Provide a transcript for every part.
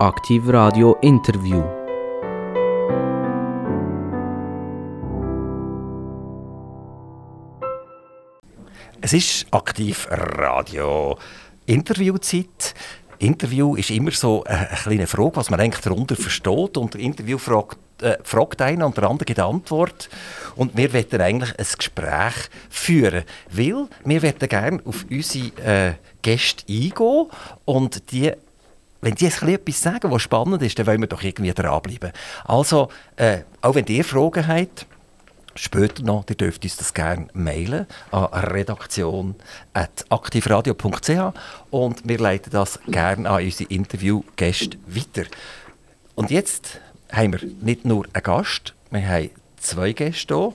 Aktiv Radio Interview. Es ist aktiv Radio Interviewzeit. Interview ist immer so eine, eine kleine Frage, was man eigentlich darunter versteht. Und der Interview fragt, äh, fragt einen und der andere gibt Antwort. Und wir wollen eigentlich ein Gespräch führen, weil wir wollen gerne auf unsere äh, Gäste eingehen und die wenn die jetzt etwas sagen, was spannend ist, dann wollen wir doch irgendwie dranbleiben. Also, äh, auch wenn ihr Fragen habt, später noch, ihr dürft uns das gerne mailen an redaktion.aktivradio.ch und wir leiten das gerne an unsere Interviewgäste weiter. Und jetzt haben wir nicht nur einen Gast, wir haben zwei Gäste hier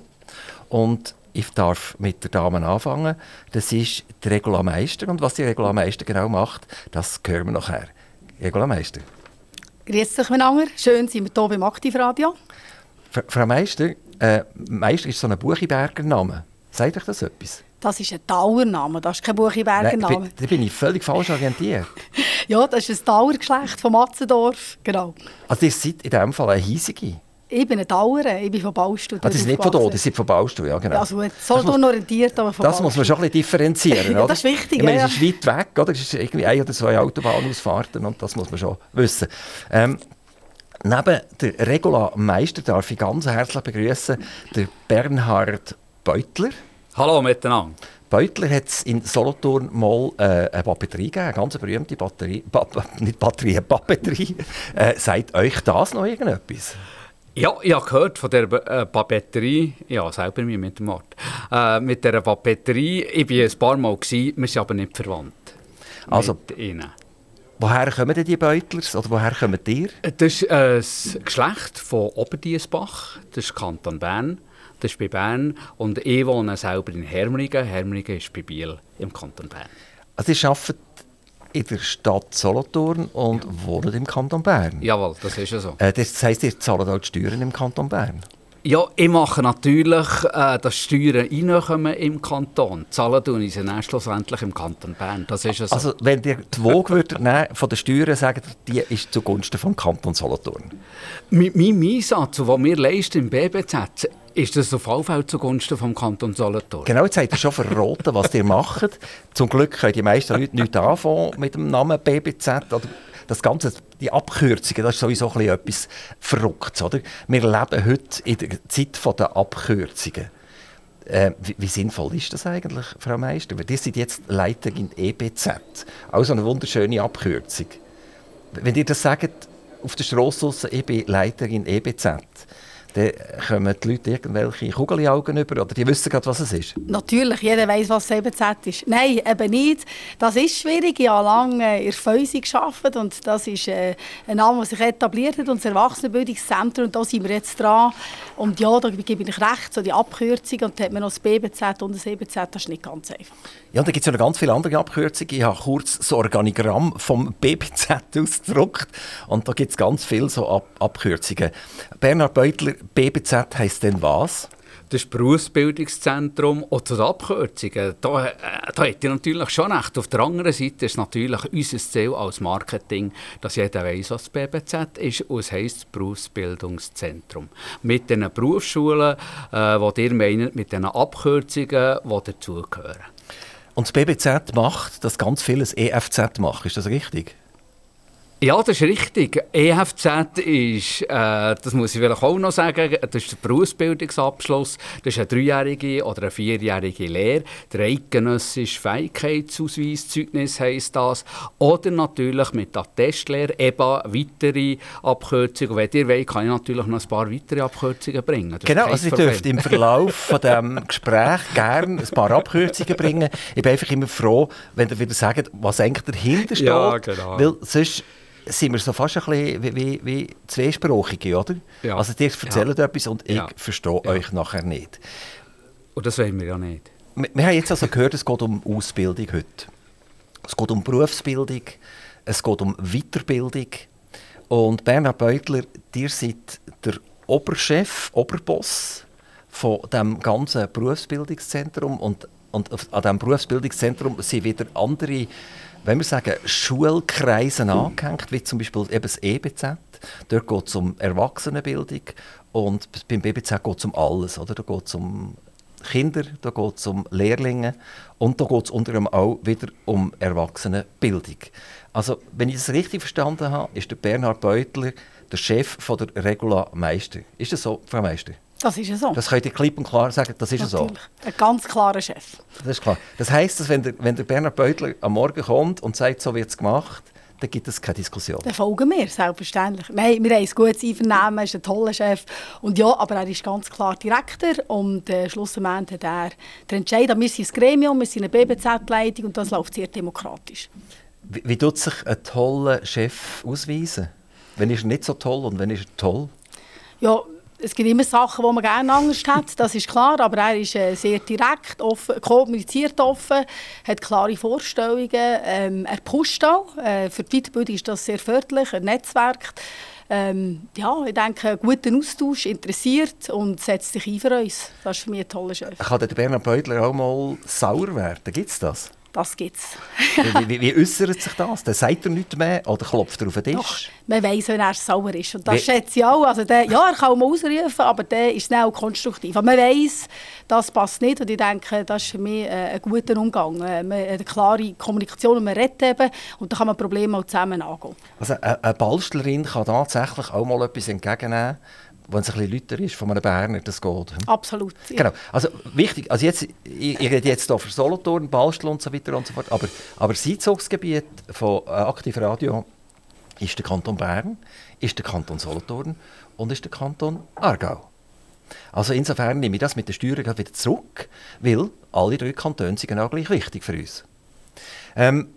und ich darf mit der Dame anfangen. Das ist die Regula Meister und was die Regula Meister genau macht, das hören wir nachher. Regula Meister. Grüß dich miteinander. Schön, sind wir hier beim Aktivradio. Frau Meister, äh, Meister ist so ein Buchiberger Name. Sagt euch das etwas? Das ist ein Dauername, das ist kein Buchiberger Name. Da bin ich völlig falsch orientiert. ja, das ist ein Dauergeschlecht von Matzendorf, genau. Also ihr seid in diesem Fall eine hiesige? Ich bin ein Dauer, ich bin von Baustuhl. Ah, das ist nicht von hier, das sind von Baustuhl, ja genau. Also so orientiert, aber von Das muss man schon ein bisschen differenzieren, ja, das ist wichtig, ich meine, ja. Es ist weit weg, oder? Es ist irgendwie ein oder zwei Autobahnausfahrten und das muss man schon wissen. Ähm, neben der Regula Meister darf ich ganz herzlich begrüßen den Bernhard Beutler. Hallo miteinander. Beutler hat es in Solothurn mal äh, eine Papeterie gegeben, eine ganz berühmte Batterie, ba nicht Batterie, eine Papeterie. Äh, sagt euch das noch irgendetwas? Ja, ich habe gehört von der äh, Papeterie, ja, selber mir mit dem Ort, äh, mit der Papeterie, ich war ein paar Mal, gewesen, wir sind aber nicht verwandt. Also, mit ihnen. Woher kommen denn die Beutlers? Oder woher kommen ihr? Das ist äh, das Geschlecht von Oberdiesbach, das ist Kanton Bern, das ist bei Bern. Und ich wohne selber in Hermringen, Hermringen ist bei Biel im Kanton Bern. Also ihr arbeitet in der Stadt Solothurn und wohnt im Kanton Bern? Jawohl, das ist ja so. Äh, das heisst, ihr zahlt auch die Steuern im Kanton Bern? Ja, ich mache natürlich, äh, dass Steuern reinkommen im Kanton. Zahlen tun sie dann schlussendlich im Kanton Bern. Das ist ja so. Also, wenn ihr die Woge würdet nehmen, von den Steuern ihr, die ist zugunsten vom Kanton Solothurn? Mit meinem Einsatz, den wir leisten im BBZ, ist das auf jeden Fall zugunsten vom Kanton Solothurn. Genau, jetzt habt ihr schon verraten, was ihr macht. Zum Glück können die meisten Leute nichts anfangen mit dem Namen BBZ. Oder das Ganze, die Abkürzungen, das ist sowieso ein etwas Verrücktes. Oder? Wir leben heute in der Zeit der Abkürzungen. Äh, wie, wie, sinnvoll ist das eigentlich, Frau Meister? Weil ihr seid jetzt Leiterin EBZ. Also eine wunderschöne Abkürzung. Wenn ihr das sagt, auf der Strasse ich bin Leiterin EBZ, dann kommen die Leute irgendwelche Kugelaugen über oder die wissen gerade, was es ist? Natürlich, jeder weiß, was EBZ ist. Nein, eben nicht. Das ist schwierig. Ich habe lange in der Fäuse gearbeitet und das ist äh, ein Name, der sich etabliert hat, unser Erwachsenenbildungszentrum. Und da sind wir jetzt dran. Und ja, da gebe ich recht, so die Abkürzung und dann hat man noch das BBZ und das EBZ, das ist nicht ganz einfach. Ja, da gibt es ja noch ganz viele andere Abkürzungen. Ich habe kurz das Organigramm vom BBZ ausgedruckt und da gibt es ganz viele so Ab Abkürzungen. Bernhard Beutler, BBZ heisst denn was? Das Berufsbildungszentrum und zu den Abkürzungen, da, äh, da hat ihr natürlich schon recht. Auf der anderen Seite ist natürlich unser Ziel als Marketing, dass jeder weiß, was das BBZ ist und es heisst Berufsbildungszentrum. Mit den Berufsschulen, äh, die ihr meint, mit den Abkürzungen, die dazugehören. Und das BBZ macht, dass ganz vieles EFZ macht, ist das richtig? Ja, das ist richtig. EFZ ist, äh, das muss ich vielleicht auch noch sagen, das ist der Berufsbildungsabschluss. Das ist eine dreijährige oder eine vierjährige Lehre. Der eidgenössische Fähigkeitsausweiszeugnis heisst das. Oder natürlich mit der Testlehre eben weitere Abkürzungen. Wenn ihr wollt, kann ich natürlich noch ein paar weitere Abkürzungen bringen. Das genau, also ihr dürft im Verlauf von diesem Gespräch gerne ein paar Abkürzungen bringen. Ich bin einfach immer froh, wenn ihr wieder sagt, was eigentlich dahinter steht. Ja, genau. Weil sonst sind wir so fast ein bisschen wie, wie, wie Zweisprachige, oder? Ja. Also ihr erzählt ja. etwas und ich ja. verstehe ja. euch nachher nicht. Und das wollen wir ja nicht. Wir, wir haben jetzt also gehört, es geht um Ausbildung heute. Es geht um Berufsbildung, es geht um Weiterbildung. Und Bernhard Beutler, ihr seid der Oberchef, Oberboss von dem ganzen Berufsbildungszentrum und, und an diesem Berufsbildungszentrum sind wieder andere wenn wir sagen, Schulkreisen angehängt, wie zum Beispiel eben das EBZ, dort geht es um Erwachsenenbildung und beim BBZ geht es um alles. Oder? Da geht es um Kinder, da geht es um Lehrlinge und da geht es unter anderem auch wieder um Erwachsenenbildung. Also, wenn ich das richtig verstanden habe, ist der Bernhard Beutler der Chef von der Regula Meister. Ist das so, Frau Meister? Das ist ja so. Das könnt ihr klipp und klar sagen, das ist Natürlich. so. Ein ganz klarer Chef. Das ist klar. Das heisst, dass wenn der, wenn der Bernhard Beutler am Morgen kommt und sagt, so wird es gemacht, dann gibt es keine Diskussion. Dann folgen wir, selbstverständlich. Nein, wir haben ein gutes Einvernehmen, er ist ein toller Chef. Und ja, aber er ist ganz klar Direktor und äh, schlussendlich hat er den Entscheid. Wir sind ein Gremium, wir sind eine BBZ-Leitung und das läuft sehr demokratisch. Wie, wie tut sich ein toller Chef ausweisen? Wenn ist er nicht so toll und wenn ist er toll? Ja, es gibt immer Sachen, die man gerne anders hat, das ist klar, aber er ist äh, sehr direkt, offen, kommuniziert offen, hat klare Vorstellungen, ähm, er pusht auch. Äh, für die Weiterbildung ist das sehr förderlich, ein Netzwerk. Ähm, ja, ich denke, einen guten Austausch, interessiert und setzt sich ein für uns. Das ist für mich ein toller Chef. Kann der Bernhard Beutler auch mal sauer werden? Gibt es das? Das gibt es. wie, wie, wie äußert sich das? Dann sagt er nichts mehr oder klopft er auf den Tisch? Doch, man weiss, wenn er sauer ist. Und das Wie- schätze ich auch. Also der, ja, er kann mal ausrufen, aber der ist auch konstruktiv. Aber man weiss, das passt nicht. Und ich denke, das ist für mich äh, ein guter Umgang. Äh, man- Eine klare Kommunikation und man redet eben. Und dann kann man Probleme auch zusammen angehen. Also eine, Ballstlerin kann tatsächlich auch mal etwas entgegennehmen, wenn es ein bisschen lauter ist von einem Berner, das geht. Absolut. ja. Genau. Also wichtig, also jetzt, ich, ich rede jetzt hier für Solothurn, Ballstl und so weiter und so fort, aber, aber das Einzugsgebiet von äh, Aktiv Radio ist der Kanton Bern, ist der Kanton Solothurn und ist der Kanton Aargau. Also insofern nehme ich das mit den Steuern gerade wieder zurück, weil alle drei Kantone sind genau gleich wichtig für uns. Ähm,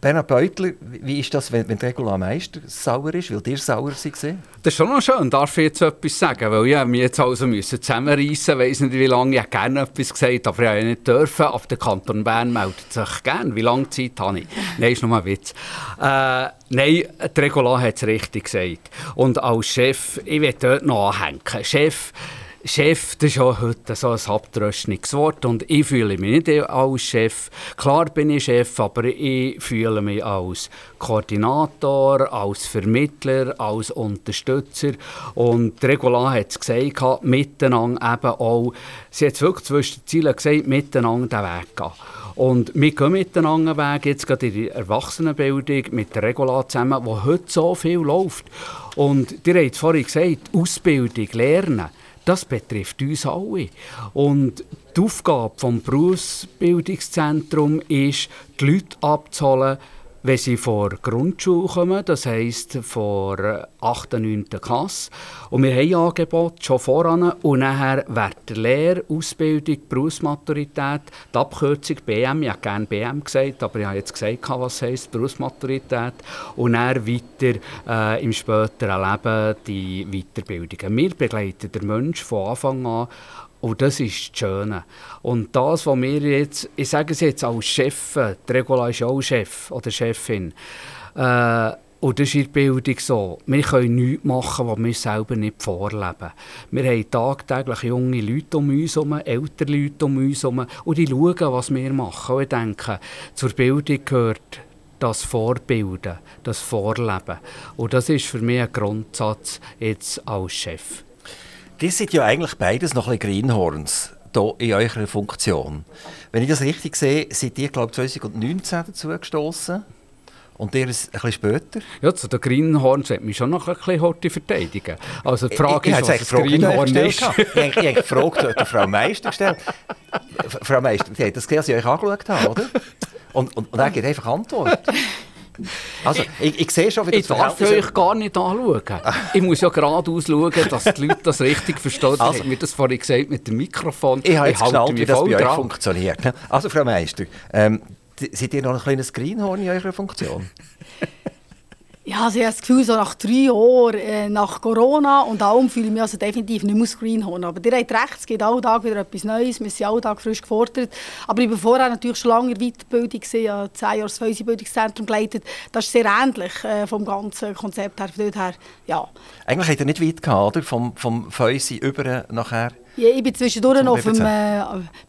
Bernhard Beutler, wie ist das, wenn, wenn Regula Meister sauer ist, weil dir sauer war? Das ist schon noch schön, darf ich jetzt etwas sagen, weil ich mich jetzt also müssen zusammenreissen, weiss nicht wie lange, ich hätte gerne etwas gesagt, aber ich habe nicht dürfen, aber der Kanton Bern meldet sich gerne. Wie lange Zeit habe ich? Nein, ist nur ein Witz. Äh, nein, Regula hat es richtig gesagt. Und als Chef, ich will dort noch anhängen, Chef, Chef, das ist ja heute so ein abtröstliches Wort und ich fühle mich nicht als Chef. Klar bin ich Chef, aber ich fühle mich als Koordinator, als Vermittler, als Unterstützer und Regula hat es gesagt, miteinander eben auch, sie hat es wirklich zwischen den Zielen gesagt, miteinander den Weg gehen. Und wir gehen miteinander Weg, jetzt gerade in die Erwachsenenbildung mit der Regula zusammen, wo heute so viel läuft. Und ihr habt vorhin gesagt, Ausbildung, Lernen, das betrifft uns alle. Und die Aufgabe des Berufsbildungszentrums ist, die Leute abzuholen, wenn sie vor Grundschule kommen, das heisst vor 8. und 9. Klasse. Und wir haben Angebote schon voran. Und nachher während der Lehre, Ausbildung, Berufsmaturität, die Abkürzung BM, ich habe gerne BM gesagt, aber ich habe jetzt gesagt, was heisst Berufsmaturität. Und dann weiter äh, im späteren Leben die Weiterbildungen. Wir begleiten den Menschen von Anfang an und das ist das Schöne. Und das, was wir jetzt, ich sage es jetzt als Chef, die Regula ist auch Chef oder Chefin, äh, und das ist in der Bildung so. Wir können nichts machen, was wir selber nicht vorleben. Wir haben tagtäglich junge Leute um uns herum, ältere Leute um uns herum, und die schauen, was wir machen. Und ich denke, zur Bildung gehört das Vorbilden, das Vorleben. Und das ist für mich ein Grundsatz jetzt als Chef. Die sind ja eigentlich beides noch ein bisschen Greenhorns hier in eurer Funktion. Wenn ich das richtig sehe, seid ihr, glaube ich, 2019 dazu gestoßen und ihr ein bisschen später. Ja, zu den Greenhorns hat mich schon noch ein bisschen heute verteidigen. Also die Frage ich, ich, ist, was ein Greenhorn ist. Ich habe der Frau Meister gestellt. Frau Meister, die hat das gesehen, als ich euch angeschaut habe, oder? Und, und, und er gibt einfach Antwort. Also, ich, ich sehe schon, wie Ich darf euch gar nicht anschauen. Ich muss ja geradeaus schauen, dass die Leute das richtig verstehen. Also- mir das vorhin gesagt mit dem Mikrofon. Ich habe jetzt halte geschnallt, mich wie das bei euch funktioniert. Also, Frau Meister, ähm, seid ihr noch ein kleines Greenhorn in eurer Funktion? Also ich habe das Gefühl, so nach drei Jahren äh, nach Corona und allem fühle ich mich also definitiv nicht mehr Greenhorn. Aber ihr habt recht, es gibt alle Tag wieder etwas Neues, wir sind alle Tag frisch gefordert. Aber ich war vorher natürlich schon lange in der Weiterbildung, ich habe zehn Jahre das Feusi-Bildungszentrum geleitet. Das ist sehr ähnlich äh, vom ganzen Konzept her. Her, ja. Eigentlich hat er nicht weit gehabt, oder? Vom, vom Fäusi über nachher Ja, ich war zwischendurch noch auf dem äh,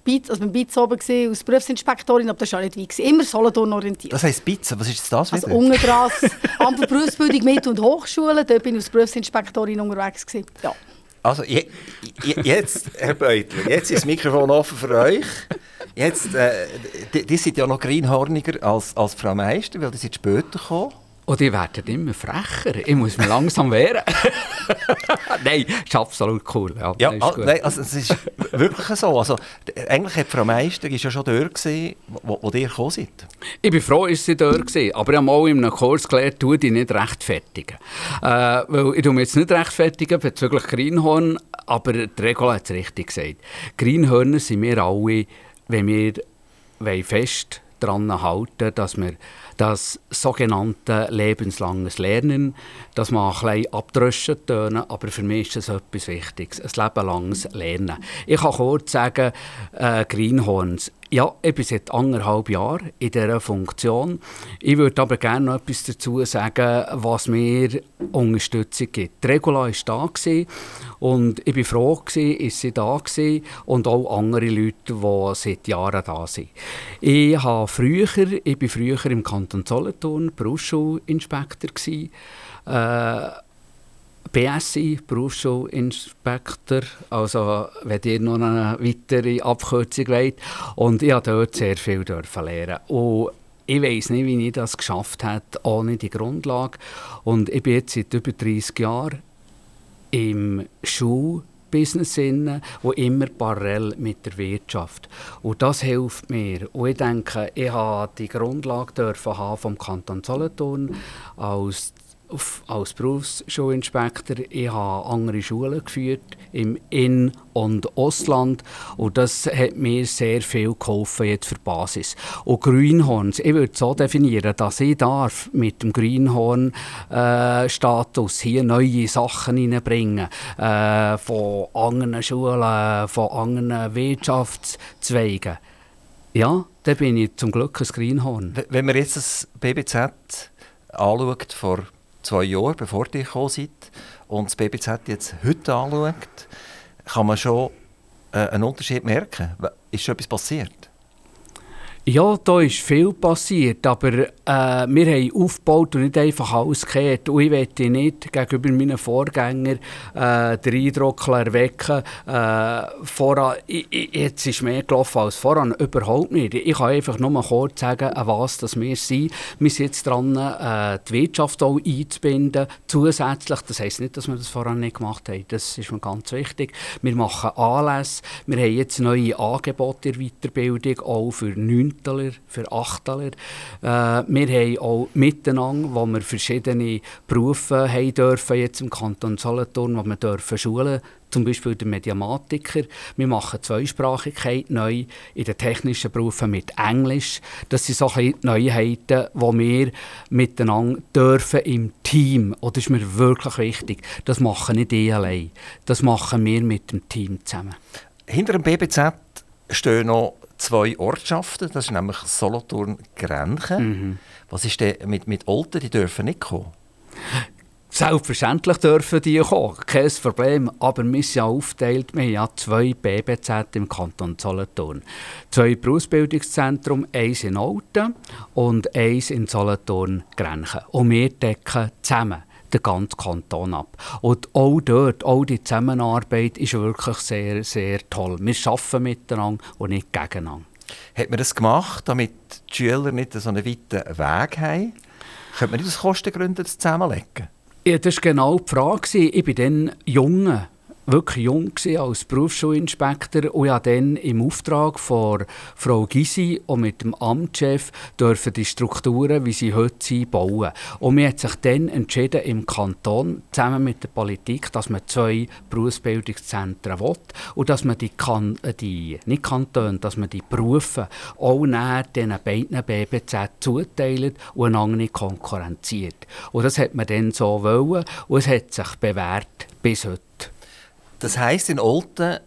Beiz, also beim Beiz oben gewesen, als Berufsinspektorin, aber das war auch nicht weit. Immer Solothurn orientiert. Das heisst Pizza, was ist das Also wieder? dran, das Amt für Berufsbildung, Mittel- und Hochschulen, dort bin ich als Berufsinspektorin unterwegs. Gewesen. Ja. Also je, je, jetzt, Herr Beutler, jetzt ist das Mikrofon offen für euch. Jetzt, äh, die, die sind ja noch greenhorniger als, als Frau Meister, weil die sind später gekommen. Und die werden immer frecher. Ich muss mich langsam wehren. Nein, ist absolut cool. Ja, Ja, ist ah, nein, also es ist wirklich so. Also, eigentlich hat Frau Meister ist ja schon dort gewesen, wo, wo ihr gekommen seid. Ich bin froh, dass sie dort war. Aber ich habe mal in einem Kurs gelernt, tu dich nicht rechtfertigen. Äh, weil ich mich jetzt nicht rechtfertigen bezüglich Greenhorn, aber die Regula hat es richtig gesagt. Greenhörner sind wir alle, wenn wir fest daran halten, dass wir das sogenannte lebenslanges Lernen, das mag ein bisschen abdröschen tönen, aber für mich ist das etwas Wichtiges, ein lebenlanges Lernen. Ich kann kurz sagen, äh, Greenhorns, ja, ich bin seit anderthalb Jahren in dieser Funktion. Ich würde aber gerne noch etwas dazu sagen, was mir Unterstützung gibt. Die Regula war da und ich war froh, ist sie da gewesen und auch andere Leute, die seit Jahren da sind. Ich, habe früher, ich bin früher im Kanton Solothurn Berufsschulinspektor. Äh, BSI, Berufsschulinspektor, also wenn ihr noch eine weitere Abkürzung wollt. Und ich durfte dort sehr viel lernen. Und ich weiß nicht, wie ich das geschafft habe, ohne die Grundlage. Und ich bin jetzt seit über 30 Jahren im Schulbusiness inne, wo immer parallel mit der Wirtschaft. Und das hilft mir. Und ich denke, ich habe die Grundlage dürfen haben vom Kanton Solothurn als als Berufsschulinspektor. Ich habe andere Schulen geführt im In- und Ostland und das hat mir sehr viel geholfen jetzt für die Basis. Und Greenhorns, ich würde so definieren, dass ich darf mit dem Greenhorn-Status hier neue Sachen hineinbringen äh, von anderen Schulen, von anderen Wirtschaftszweigen. Ja, da bin ich zum Glück ein Greenhorn. Wenn man jetzt das BBZ anschaut, vor zwei Jahren, bevor ihr gekommen seid, und das BBZ jetzt heute anschaut, kann man schon äh, einen Unterschied merken. Ist schon etwas passiert? Ja, da ist viel passiert, aber äh, wir haben aufgebaut und nicht einfach alles gekehrt. Und ich möchte nicht gegenüber meinen Vorgängern äh, den Eindruck erwecken, äh, voran, i- i- jetzt ist mehr gelaufen als voran. Überhaupt nicht. Ich kann einfach nur kurz sagen, an was das wir sind. Wir sind jetzt dran, äh, die Wirtschaft auch einzubinden, zusätzlich. Das heisst nicht, dass wir das voran nicht gemacht haben. Das ist mir ganz wichtig. Wir machen Anlässe. Wir haben jetzt neue Angebote in der Weiterbildung, auch für 9 für 8 äh, Wir haben auch miteinander, wo wir verschiedene Berufe haben dürfen, jetzt im Kanton Solothurn, wo wir dürfen schulen zum Beispiel der Mediamatiker. Wir machen Zweisprachigkeit neu in den technischen Berufen mit Englisch. Das sind so die Neuheiten, die wir miteinander dürfen im Team. Und das ist mir wirklich wichtig. Das machen nicht ich allein. Das machen wir mit dem Team zusammen. Hinter dem BBZ stehen noch zwei Ortschaften, das ist nämlich Solothurn Grenchen. Was ist denn mit, mit Olten, die dürfen nicht kommen? Selbstverständlich dürfen die kommen, kein Problem. Aber wir sind ja aufgeteilt, wir haben ja zwei BBZ im Kanton Solothurn. Zwei Berufsbildungszentren, eins in Olten und eins in Solothurn-Grenchen. Und wir decken zusammen den ganzen Kanton ab. Und auch dort, auch die Zusammenarbeit ist wirklich sehr, sehr toll. Wir arbeiten miteinander und nicht gegeneinander. Hat man das gemacht, damit die Schüler nicht so einen weiten Weg haben? Könnte man nicht aus Kostengründen zusammenlegen? Ja, das war genau die Frage. Ich war dann jung, wirklich jung als Berufsschulinspektor und durfte dann im Auftrag von Frau Gysi und mit dem Amtschef dürfen die Strukturen, wie sie heute sind, bauen. Und man hat sich dann entschieden im Kanton, zusammen mit der Politik, dass man zwei Berufsbildungszentren will und dass man die, kan äh, die nicht Kantone, dass man die Berufe auch näher diesen beiden BBZ zuteilt und einander nicht konkurrenziert. Und das hat man dann so wollen und es hat sich bewährt bis heute. Das heisst, in Olten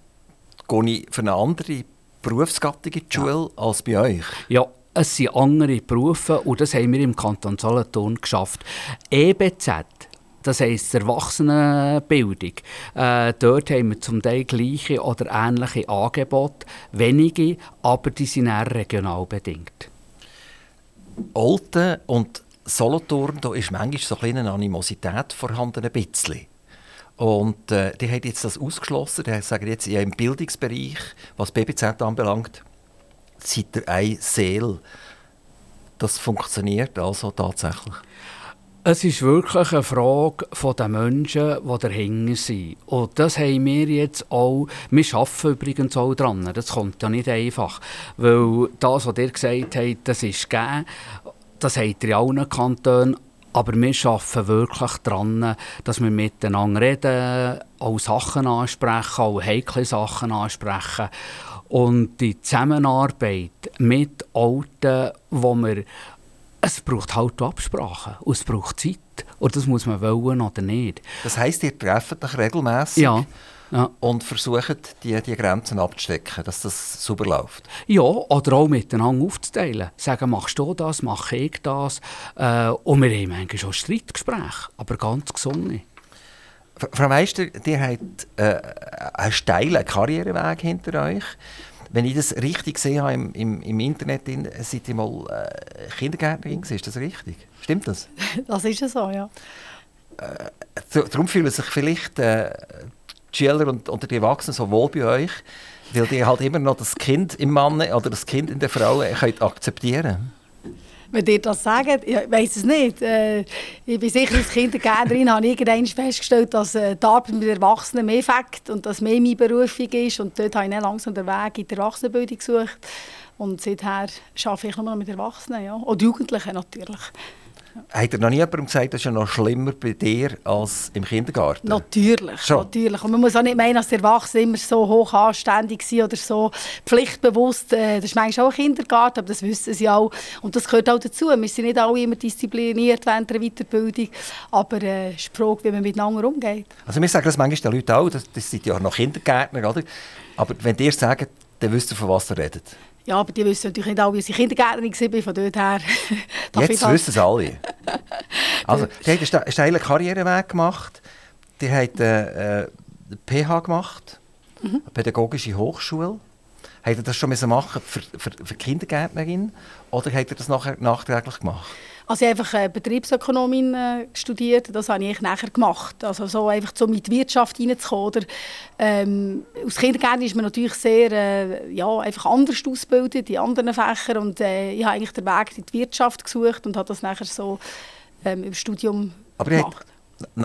gehe ich für eine andere Berufsgattung in die Schule als bei euch. Ja, es sind andere Berufe und das haben wir im Kanton Solothurn geschafft. EBZ, das heisst Erwachsenenbildung. Äh, dort haben wir zum Teil gleiche oder ähnliche Angebote, wenige, aber die sind eher regional bedingt. Olten und Solothurn, da ist manchmal so ein eine Animosität vorhanden, ein bisschen. Und äh, die haben jetzt das ausgeschlossen. Die sagen jetzt, ja, im Bildungsbereich, was BBZ anbelangt, seid ihr ein Seel. Das funktioniert also tatsächlich. Es ist wirklich eine Frage der Menschen, die dahinter sind. Und das haben wir jetzt auch, wir arbeiten übrigens auch dran, das kommt ja nicht einfach. Weil das, was ihr gesagt habt, das ist gegeben, das habt ihr in allen Kantonen, aber wir arbeiten wirklich daran, dass wir miteinander reden, auch Sachen ansprechen, auch heikle Sachen ansprechen. Und die Zusammenarbeit mit Alten, wo wir es braucht halt Absprachen und es braucht Zeit. Und das muss man wollen oder nicht. Das heisst, ihr trefft euch regelmässig ja. Ja. und versucht, die, die Grenzen abzustecken, dass das super läuft? Ja, oder auch miteinander aufzuteilen. Sagen, machst du das, mache ich das. Äh, und wir haben manchmal schon Streitgespräche, aber ganz gesund. Frau Meister, ihr habt äh, einen steilen Karriereweg hinter euch. Wenn ich das richtig gesehen habe im, im, im Internet, seid ihr mal äh, Kindergärtnerin ist das richtig? Stimmt das? Das ist so, ja. Äh, darum fühlen sich vielleicht äh, Schüler und, und die Erwachsenen so wohl bei euch, weil die halt immer noch das Kind im Mann oder das Kind in der Frau könnt akzeptieren wenn ihr das sagt, ich weiß es nicht. Äh, ich bin sicher als Kindergärtnerin habe ich irgendwann festgestellt, dass äh, die Arbeit mit Erwachsenen mehr fängt und dass mehr meine Berufung ist. Und dort habe ich dann langsam den Weg in die Erwachsenenbildung gesucht. Und seither arbeite ich nur noch mit Erwachsenen, ja. Und Jugendlichen natürlich. Hat er noch nie jemandem gesagt, das ist ja noch schlimmer bei dir als im Kindergarten? Natürlich, Schon. natürlich. Und man muss auch nicht meinen, dass die Erwachsenen immer so hoch anständig sind oder so pflichtbewusst. Äh, das ist manchmal auch ein Kindergarten, aber das wissen sie auch. Und das gehört auch dazu. Wir sind nicht alle immer diszipliniert während der Weiterbildung, aber äh, es ist die Frage, wie man miteinander umgeht. Also wir sagen das manchmal den Leuten auch, das, das sind ja auch noch Kindergärtner, oder? Aber wenn ihr sagt, dann wisst ihr, von was ihr redet. Ja, aber die wissen natürlich nicht alle, wie ich Kindergärtnerin war, von dort her. Jetzt wissen es alle. Also, die haben einen steilen Karriereweg gemacht. Die haben äh, äh, PH gemacht, mhm. pädagogische Hochschule. Hat er das schon machen für, für, für Kindergärtnerin oder hat er das nachher nachträglich gemacht? Also ich habe einfach äh, Betriebsökonomin äh, studiert, das habe ich nachher gemacht. Also so einfach so mit Wirtschaft reinzukommen. Oder, ähm, aus Kindergärten ist man natürlich sehr äh, ja, einfach anders ausgebildet in anderen Fächern und äh, ich habe eigentlich den Weg in die Wirtschaft gesucht und habe das nachher so ähm, im Studium Aber gemacht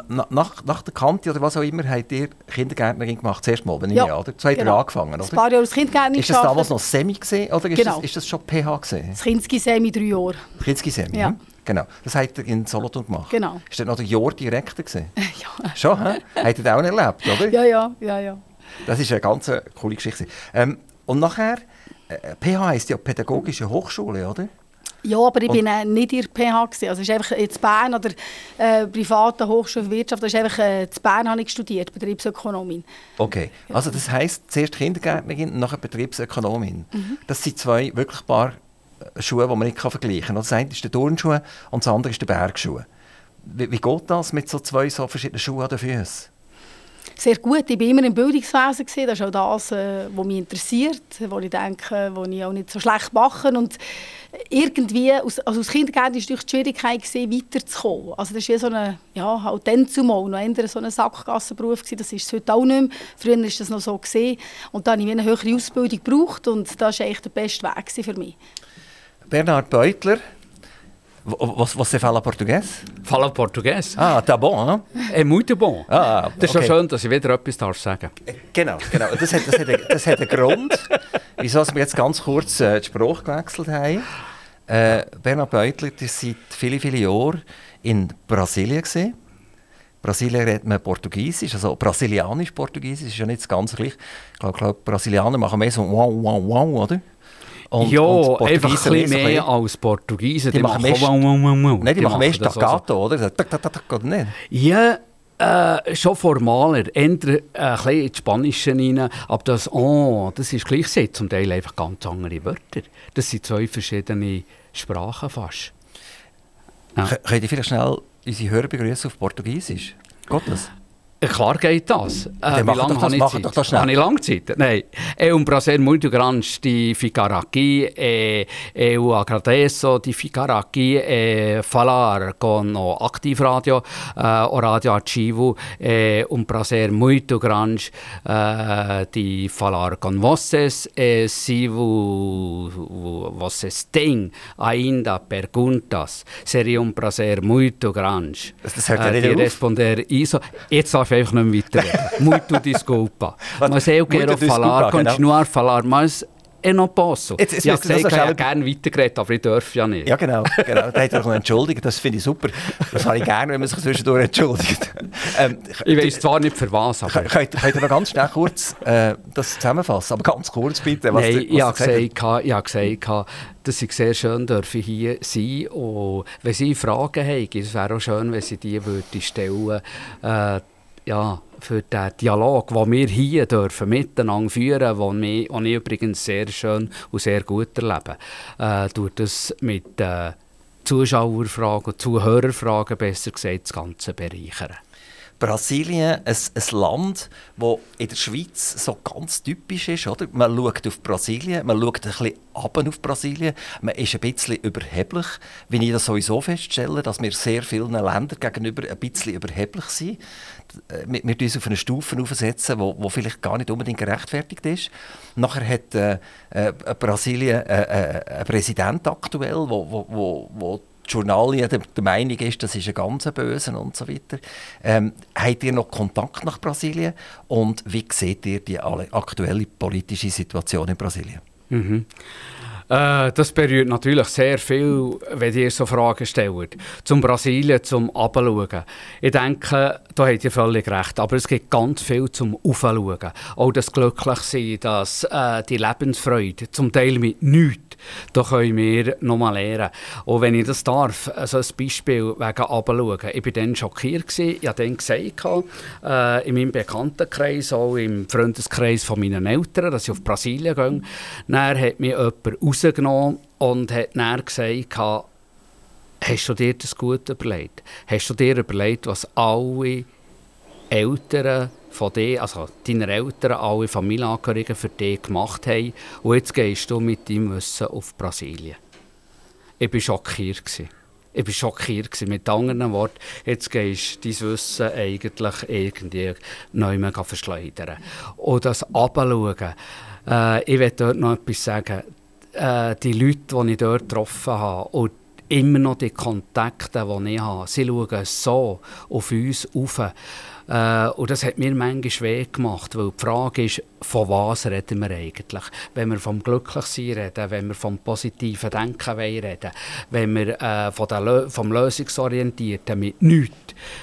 nach, nach der Kante oder was auch immer, habt ihr Kindergärtnerin gemacht, zuerst mal, wenn ja, ich oder? So habt genau. angefangen, oder? Ein paar Jahre als Kindergärtnerin Ist das damals noch Semi gesehen oder ist, genau. das, ist das schon PH gesehen? Das Kinski-Semi drei Jahre. Kinski-Semi, ja. Hm? Genau. Das habt ihr in Solothurn gemacht? Genau. Ist das noch der Jahr Direktor gesehen? ja. Schon, hä? habt ihr das auch erlebt, oder? Ja, ja, ja, ja. Das ist eine ganz coole Geschichte. Ähm, und nachher, äh, PH heisst ja Pädagogische Hochschule, oder? Ja, aber ich war äh, nicht in der PH. Gewesen. Also es ist einfach in Bern oder äh, private Hochschule für Wirtschaft. Das ist einfach äh, in Bern habe ich studiert, Betriebsökonomin. Okay, also das heisst zuerst Kindergärtnerin und nachher Betriebsökonomin. Mhm. Das sind zwei wirklich paar Schuhe, die man nicht vergleichen kann. Das eine ist der Turnschuh und das andere ist der Bergschuh. Wie, wie geht das mit so zwei so verschiedenen Schuhen an den Füßen? sehr gut. Ich war immer im Bildungswesen. Das ist auch das, äh, was mich interessiert, wo ich denke, wo ich auch nicht so schlecht mache. Und irgendwie, aus, also als Kindergarten war die Schwierigkeit, gewesen, weiterzukommen. Also das ist wie so eine, ja, halt dann zumal noch eher so ein Sackgassenberuf gewesen. Das ist es heute auch nicht mehr. Früher war das noch so. Gewesen. Und dann habe ich eine höhere Ausbildung gebraucht und das war eigentlich der beste Weg für mich. Bernhard Beutler, Was, você fala português? Fala português. Ah, tá bom, hein? É muito bom. Ah, das ist okay. schön, dass ich wieder etwas darf sagen Genau, genau. Das hat, das hat, das hat einen Grund, wieso wir jetzt ganz kurz äh, den Spruch gewechselt haben. Äh, Bernhard Beutler war seit vielen, vielen Jahren in Brasilien. Gewesen. Brasilien redet man Portugiesisch, also brasilianisch-portugiesisch ist ja nicht ganz gleich. Ich glaube, glaub, Brasilianer machen mehr so wow, wow, wow, oder? Und, ja, und einfach ein bisschen mehr als Portugiesen. Die, die machen, machen. Nein, die, machen mehr Staccato, oder? Tak, tak, tak, oder nicht? Ja, äh, schon formaler, eher äh, ein bisschen ins Spanische rein, aber das «oh», das ist gleich zum Teil einfach ganz andere Wörter. Das sind zwei verschiedene Sprachen fast. Ja. Könnt ihr vielleicht schnell unsere Hörer begrüßen auf Portugiesisch? Das? Klar geht das. Äh, Dann wie lange habe ich Zeit? doch das schnell. Habe ich lange Zeit? Nein. È un prazer muito grande di ficar aqui. E, eu agradeço di ficar aqui e falar con o Active Radio, uh, o Radio Archivo. É um prazer muito grande uh, de falar com vocês. E se vo, vo, vocês têm ainda perguntas, seria um prazer muito grande Das hört ja äh, nicht de auf. responder isso. Jetzt darf einfach nicht mehr weiterreden. Muito desculpa. Was- Mas eu quero falar, genau. continuar a falar, mas eu não posso. Jetzt- jetzt ich habe gesagt, ich hätte gerne weitergeredet, aber ich darf ja nicht. Ja, genau. genau. Da hat er noch entschuldigt. Das finde ich super. Das habe ich gerne, wenn man sich zwischendurch entschuldigt. Ähm, Ich weiß zwar nicht für was, aber... Könnt, könnt ihr noch ganz schnell kurz äh, das zusammenfassen? Aber ganz kurz bitte. Was Nein, du- ich habe was gesagt gesagt, ich habe gesagt, dass ich sehr schön dürfen hier sein und wenn Sie Fragen haben, es wäre auch schön, wenn Sie die würden stellen äh, ja, für den Dialog, den wir hier dürfen miteinander führen dürfen, den den ich übrigens sehr schön und sehr gut erlebe. Äh, durch das mit äh, Zuschauerfragen, Zuhörerfragen, besser gesagt, das Ganze bereichern. Brasilien, ein, ein Land, das in der Schweiz so ganz typisch ist. Oder? Man schaut auf Brasilien, man schaut ein bisschen auf Brasilien, man ist ein bisschen überheblich, wie ich das sowieso feststelle, dass wir sehr vielen Ländern gegenüber ein bisschen überheblich sind. Wir, wir uns auf eine Stufe aufsetzen, wo, wo vielleicht gar nicht unbedingt gerechtfertigt ist. Nachher hat äh, äh, Brasilien äh, äh, einen Präsident aktuell, wo, die Journalie der, Meinung ist, das ist ein ganz Böse und so weiter. Ähm, habt ihr noch Kontakt nach Brasilien und wie seht ihr die aktuelle politische Situation in Brasilien? Mhm. Äh, das berührt natürlich sehr viel, wenn ihr so Fragen stellt. Zum Brasilien, zum Abschauen. Ich denke, da habt ihr völlig recht. Aber es gibt ganz viel zum Aufschauen. Auch das Glücklichsein, das, äh, die Lebensfreude, zum Teil mit nichts. Da können wir nochmal lernen. Und wenn ich das darf, also ein Beispiel wegen Abschauen. Ich war dann schockiert. Gewesen. Ich habe dann gesagt, äh, in meinem Bekanntenkreis, auch im Freundeskreis von meinen Eltern, dass ich auf Brasilien gehe. Dann hat mich jemand rausgenommen und hat dann gesagt, hast du dir das gut überlegt? Hast du dir überlegt, was alle Eltern von dir, also deine Eltern, alle Familienangehörigen für dich gemacht haben und jetzt gehst du mit deinem Wissen auf Brasilien. Ich war schockiert. Ich war schockiert. Mit anderen Worten, jetzt gehst du dein Wissen eigentlich irgendwie neu verschleudern. Und das Abschauen, äh, ich will dort noch etwas sagen. Äh, die Leute, die ich dort getroffen habe und immer noch die Kontakte, die ich habe, sie schauen so auf uns auf. Äh, und das hat mir manchmal weh gemacht, weil die Frage ist, von was reden wir eigentlich? Wenn wir vom Glücklichsein reden, wenn wir vom positiven Denken reden, wenn wir äh, von der Lö vom Lösungsorientierten mit nichts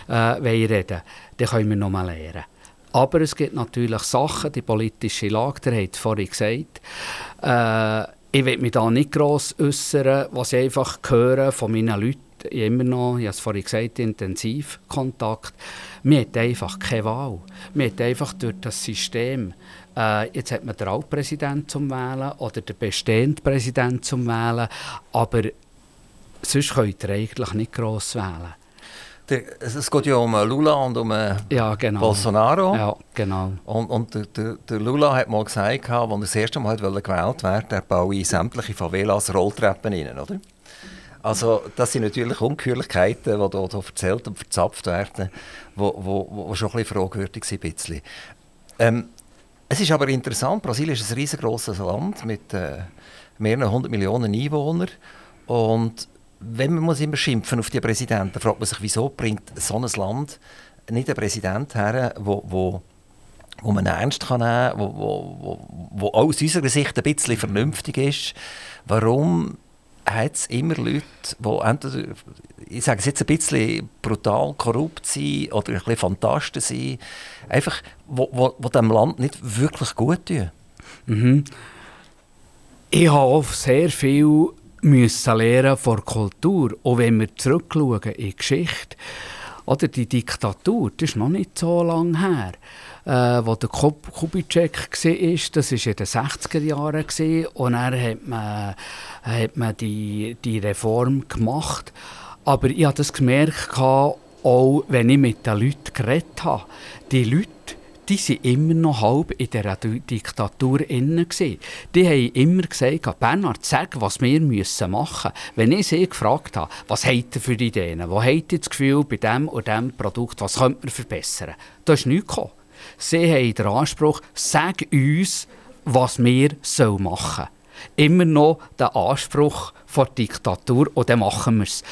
äh, reden, dann können wir noch mal lernen. Aber es gibt natürlich Sachen, die politische Lage, der hat vorhin gesagt, äh, ich will mich da nicht gross äußern, was ich einfach höre von meinen Leuten, ich immer noch, ich habe es vorhin gesagt, Intensivkontakt. Wir haben einfach keine Wahl. Wir haben einfach durch das System, äh, jetzt hat man den Altpräsidenten zum Wählen oder den bestehenden Präsidenten zum Wählen, aber sonst könnt ihr eigentlich nicht gross wählen. Der, es geht ja um äh, Lula und um äh, Ja, genau. Bolsonaro. Ja, genau. Und, und der, der, der Lula hat mal gesagt, als er das erste Mal gewählt werden er baue in sämtliche Favelas Rolltreppen rein, oder? Also das sind natürlich Ungeheuerlichkeiten, die hier, hier erzählt und verzapft werden, die wo, wo, wo schon ein bisschen fragwürdig sind. Ein bisschen. Ähm, es ist aber interessant, Brasilien ist ein riesengroßes Land mit äh, mehreren hundert Millionen Einwohnern und wenn man muss immer schimpfen auf die Präsidenten, fragt man sich, wieso bringt so ein Land nicht einen Präsident her, wo, wo, wo man ernst kann nehmen kann, wo, wo, wo, wo auch aus unserer Sicht ein bisschen vernünftig ist. Warum hat es immer Leute, die entweder, ich sage es jetzt ein bisschen brutal korrupt sind oder ein bisschen Fantasten sind, einfach, wo, wo, wo dem Land nicht wirklich gut tun? Mhm. Ich habe auch sehr viel müssen lernen von Kultur. Und wenn wir zurückschauen in die Geschichte, oder die Diktatur, das ist noch nicht so lange her. Äh, wo der Kub Kubitschek war, das war in den 60er Jahren. Und dann hat man, hat man die, die Reform gemacht. Aber ich habe das gemerkt, auch wenn ich mit den Leuten geredet habe. Die Leute, die waren immer noch halb in dieser Diktatur inne. Die haben immer gesagt, Bernhard, sag, was wir machen müssen. Wenn ich sie gefragt habe, was habt ihr für Ideen, wo habt ihr das Gefühl, bei diesem oder diesem Produkt, was könnte man verbessern, da ist nichts gekommen. Sie haben den Anspruch, sag uns, was wir machen sollen. Immer noch der Anspruch vor Diktatur und dann machen wir es.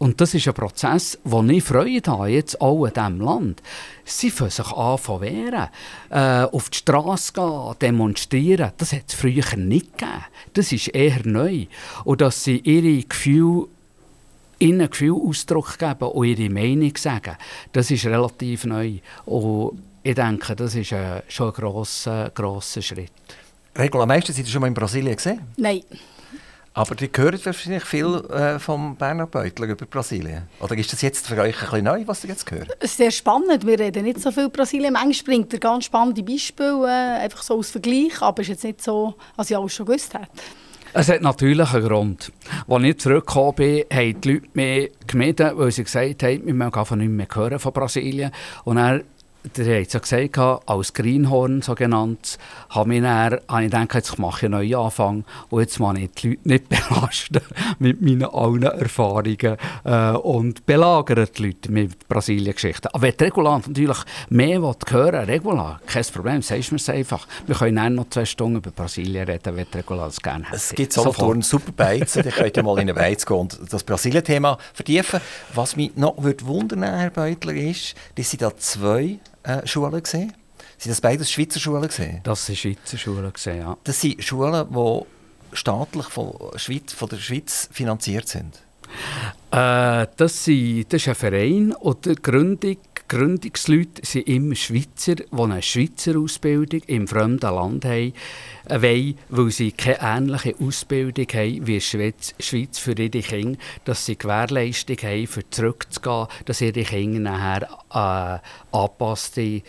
Und das ist ein Prozess, wo ich Freude habe, jetzt auch in diesem Land. Sie fangen sich an zu wehren, äh, auf die Straße gehen, demonstrieren. Das hat es früher nicht gegeben. Das ist eher neu. Und dass sie ihre Gefühle ihnen Gefühl Ausdruck geben und ihre Meinung sagen, das ist relativ neu. Und ich denke, das ist äh, schon ein grosser, grosser Schritt. Regula, meistens sind Sie schon mal in Brasilien gesehen? Nein. Aber ihr hört wahrscheinlich viel äh, vom Berner Beutler über Brasilien. Oder ist das jetzt für euch ein bisschen neu, was ihr jetzt hört? Sehr spannend. Wir reden nicht so viel Brasilien. Manchmal bringt er ganz spannende Beispiele, äh, einfach so aus Vergleich. Aber es ist jetzt nicht so, als ich alles schon gewusst hätte. Es hat natürlich einen Grund. Als ich zurückgekommen bin, haben die Leute mich gemieden, weil sie gesagt haben, wir mögen nicht mehr hören von Brasilien. Und er der hat ja gesagt, als Greenhorn so genannt, habe ich, dann, habe ich gedacht, jetzt mache ich einen neuen Anfang und jetzt muss ich die Leute nicht belasten mit meinen allen Erfahrungen äh, und belagern die Leute mit Brasilien-Geschichten. Aber wenn Regulant natürlich mehr hören Regulant, kein Problem, sagst mir es einfach. Wir können dann noch zwei Stunden über Brasilien reden, wenn Regulant es gerne hätte. Es gibt so einen super Beizen, ihr könnt ja mal in eine Beiz gehen und das Brasilien-Thema vertiefen. Was mich noch wundern Herr Beutler, ist, dass Sie da zwei äh, Schulen gesehen? Sind das beides Schweizer Schulen gesehen? Das sind Schweizer Schulen gesehen, ja. Das sind Schulen, die staatlich von, Schweiz, von der Schweiz finanziert sind. Äh, das, sind, das ist ein Verein und die Gründung, Gründungsleute sind immer Schweizer, die eine Schweizer Ausbildung im fremden Land haben äh, wollen, weil sie keine ähnliche Ausbildung haben wie die Schweiz, Schweiz für ihre Kinder, dass sie Gewährleistung haben, für zurückzugehen, dass ihre Kinder nachher äh, angepasste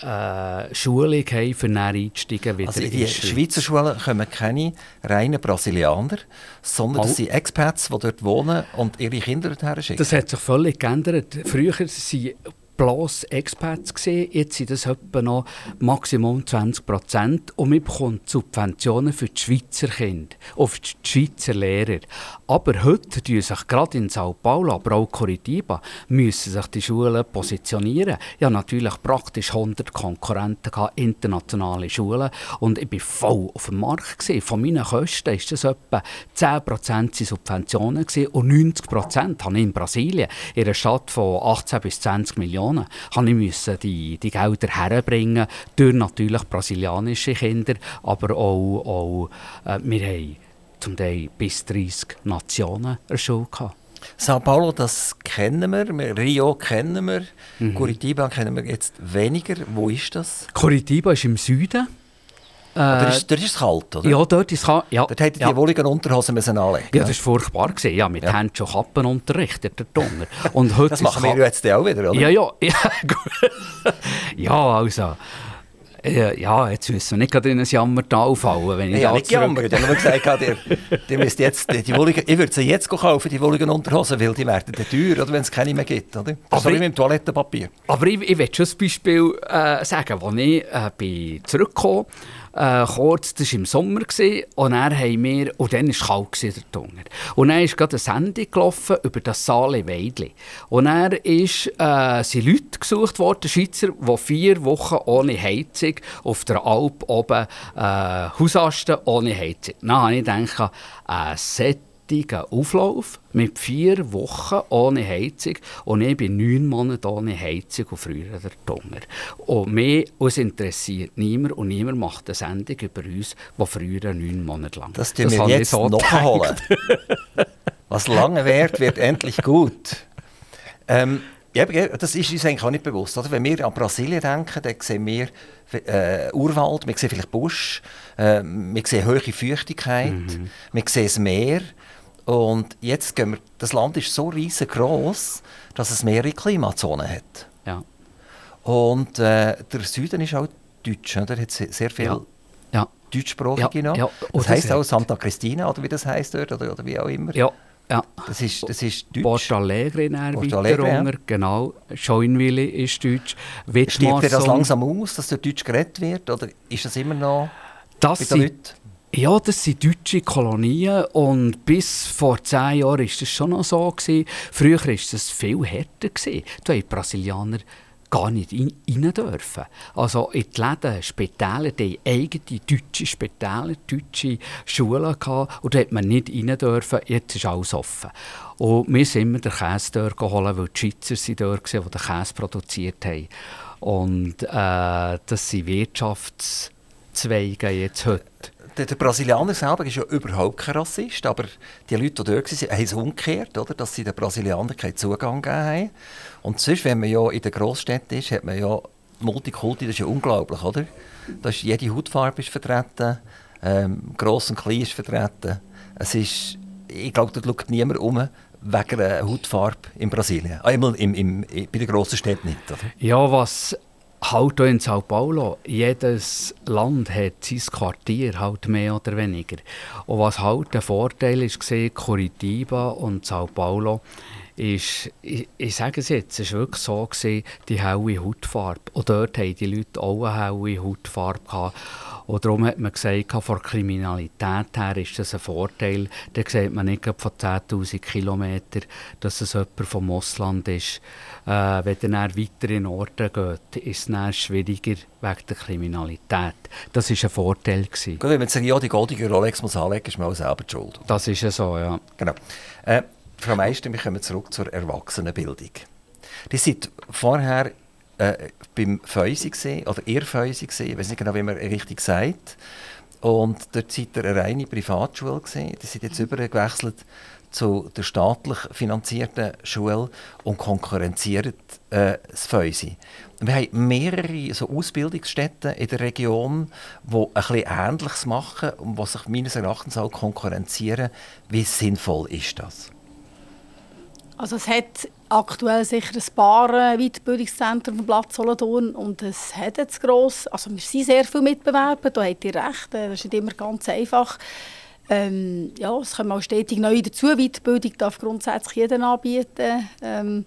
äh, Schulung haben, für einzusteigen wieder also in die Schweizer Schulen kommen keine reinen Brasilianer, sondern das sind Expats, die dort wohnen und ihre Kinder dorthin schicken. Das hat sich völlig geändert. Früher waren bloß Expats gesehen. Jetzt sind das etwa noch Maximum 20 Prozent. Und wir bekommen Subventionen für die Schweizer Kinder, auf die Schweizer Lehrer. Aber heute müssen sich gerade in Sao Paulo, aber auch Curitiba, müssen sich die Schulen positionieren. Ja, natürlich praktisch 100 Konkurrenten gehabt, internationale Schulen. Und ich war voll auf dem Markt. Gewesen. Von meinen Kosten war das etwa 10 Prozent Subventionen gewesen, und 90 Prozent habe ich in Brasilien, in einer Stadt von 18 bis 20 Millionen Millionen, habe ich müssen die, die Gelder herbringen, durch natürlich brasilianische Kinder, aber auch, auch äh, wir haben zum Teil bis 30 Nationen erschult. Sao Paulo, das kennen wir, Rio kennen wir, mhm. Curitiba kennen wir jetzt weniger. Wo ist das? Curitiba ist im Süden. Äh, ist, dort ist es kalt, oder? Ja, dort ist es kalt. Ja, dort hätte ja. die wohligen Unterhosen müssen anlegen Ja, das war furchtbar. Gewesen. Ja, mit ja. haben schon Kappen unterrichtet, der Donner. Und heute das machen wir jetzt auch wieder, oder? Ja, ja. Ja, ja also... Ja, jetzt müssen wir nicht gerade in ein Jammertal fallen. Wenn ich ja, nicht jammern. Ich habe nur gesagt, ihr, ihr müsst jetzt, die Wohligen, ich würde sie jetzt kaufen, die wohligen Unterhosen, weil die werden dann teuer, oder, wenn es keine mehr gibt. Oder? Das aber wie mit dem Toilettenpapier. Aber ich, ich will schon ein Beispiel äh, sagen, als ich äh, bin zurückgekommen bin äh, kurz, das war im Sommer, und dann haben wir, und dann war es kalt, gewesen, der Tunger. Und dann ist gerade eine Sendung gelaufen über das Saale Weidli. Und dann ist, äh, sind Leute gesucht worden, Schweizer, die vier Wochen ohne Heizung auf der Alp oben äh, Hausasten ohne Heizung. Dann habe ich gedacht, äh, richtigen Auflauf mit vier Wochen ohne Heizung und ich bin neun Monate ohne Heizung und früher der Dunger. Und mich uns interessiert niemand und niemand macht eine Sendung über uns, die früher neun Monate lang. Das tun wir jetzt so nachholen. Was lange währt, wird endlich gut. Ähm, ja, das ist uns eigentlich auch nicht bewusst. Oder? Wenn wir an Brasilien denken, dann sehen wir äh, Urwald, wir sehen vielleicht Busch, äh, wir sehen hohe Feuchtigkeit, mhm. wir sehen das Meer. Und jetzt gehen wir, das Land ist so riesengroß, dass es mehrere Klimazonen hat. Ja. Und äh, der Süden ist auch deutsch, oder? hat sehr viel ja. Ja. deutschsprachige ja. noch. Ja. Das heisst auch Santa Cristina, oder wie das heisst dort, oder, oder wie auch immer. Ja. Ja. Das ist, das ist Deutsch. Porto Alegre Porto weiter ja. genau. Joinville ist Deutsch. Stirbt dir das langsam aus, dass dort Deutsch geredet wird? Oder ist das immer noch Das bei den sind Leuten? Ja, das sind deutsche Kolonien und bis vor zehn Jahren war das schon noch so. Gewesen. Früher war das viel härter. Gewesen. Da haben Brasilianer gar nicht rein, dürfen. Also in die Läden, Spitäler, die eigene deutsche Spitäler, deutsche Schulen gehabt, und da hat man nicht rein dürfen. Jetzt ist alles offen. Und wir sind immer den Käse dort geholt, weil die Schweizer sind dort waren, die den Käse produziert haben. Und äh, das sind Wirtschaftszweige jetzt heute. Der, der Brasilianer selber ist ja überhaupt kein Rassist, aber die Leute, die dort waren, haben es umgekehrt, oder? dass sie den Brasilianern keinen Zugang gegeben haben. Und sonst, wenn man ja in den Großstädten ist, hat man ja Multikulti, das ist ja unglaublich, oder? Da ist jede Hautfarbe ist vertreten, ähm, gross und klein ist vertreten. Es ist, ich glaube, dort schaut niemand um wegen einer Hautfarbe in Brasilien. Einmal im, im, bei den grossen Städten nicht, oder? Ja, was halt auch in Sao Paulo, jedes Land hat sein Quartier halt mehr oder weniger. Und was halt der Vorteil ist, gesehen, Curitiba und Sao Paulo, ist, ich, ich sage es jetzt, es war wirklich so, gewesen, die helle Hautfarbe. Und dort haben die Leute auch eine helle Hautfarbe gehabt. Und darum hat man gesagt, von der Kriminalität her ist das ein Vorteil. Da sieht man nicht von 10'000 Kilometern, dass es jemand vom Ausland ist. Äh, wenn ihr dann weiter in den Orten geht, ist es dann schwieriger wegen der Kriminalität. Das war ein Vorteil. Gewesen. Gut, wenn man sagt, ja, die goldige Rolex muss anlegen, ist man auch selber schuld. Das ist ja so, ja. Genau. Äh, Frau Meister, wir kommen zurück zur Erwachsenenbildung. Die sind vorher äh, beim Feusi oder ihr Feusi ich weiß nicht genau, wie man richtig sagt. Und dort seid ihr eine reine Privatschule gesehen. Die sind jetzt übergewechselt zu der staatlich finanzierten Schule und konkurrenzieren äh, das Feusi. Wir haben mehrere so Ausbildungsstätten in der Region, die bisschen Ähnliches machen und die sich meines Erachtens auch konkurrenzieren. Wie sinnvoll ist das? Also es hat aktuell sicher ein paar äh, Weiterbildungszentren vom Platz Solothurn und es hat jetzt gross, also wir sind sehr viele Mitbewerber, da habt ihr recht, äh, das ist nicht immer ganz einfach. Ähm, ja, es kommen auch stetig neue dazu, Weiterbildung darf grundsätzlich jeder anbieten. Ähm,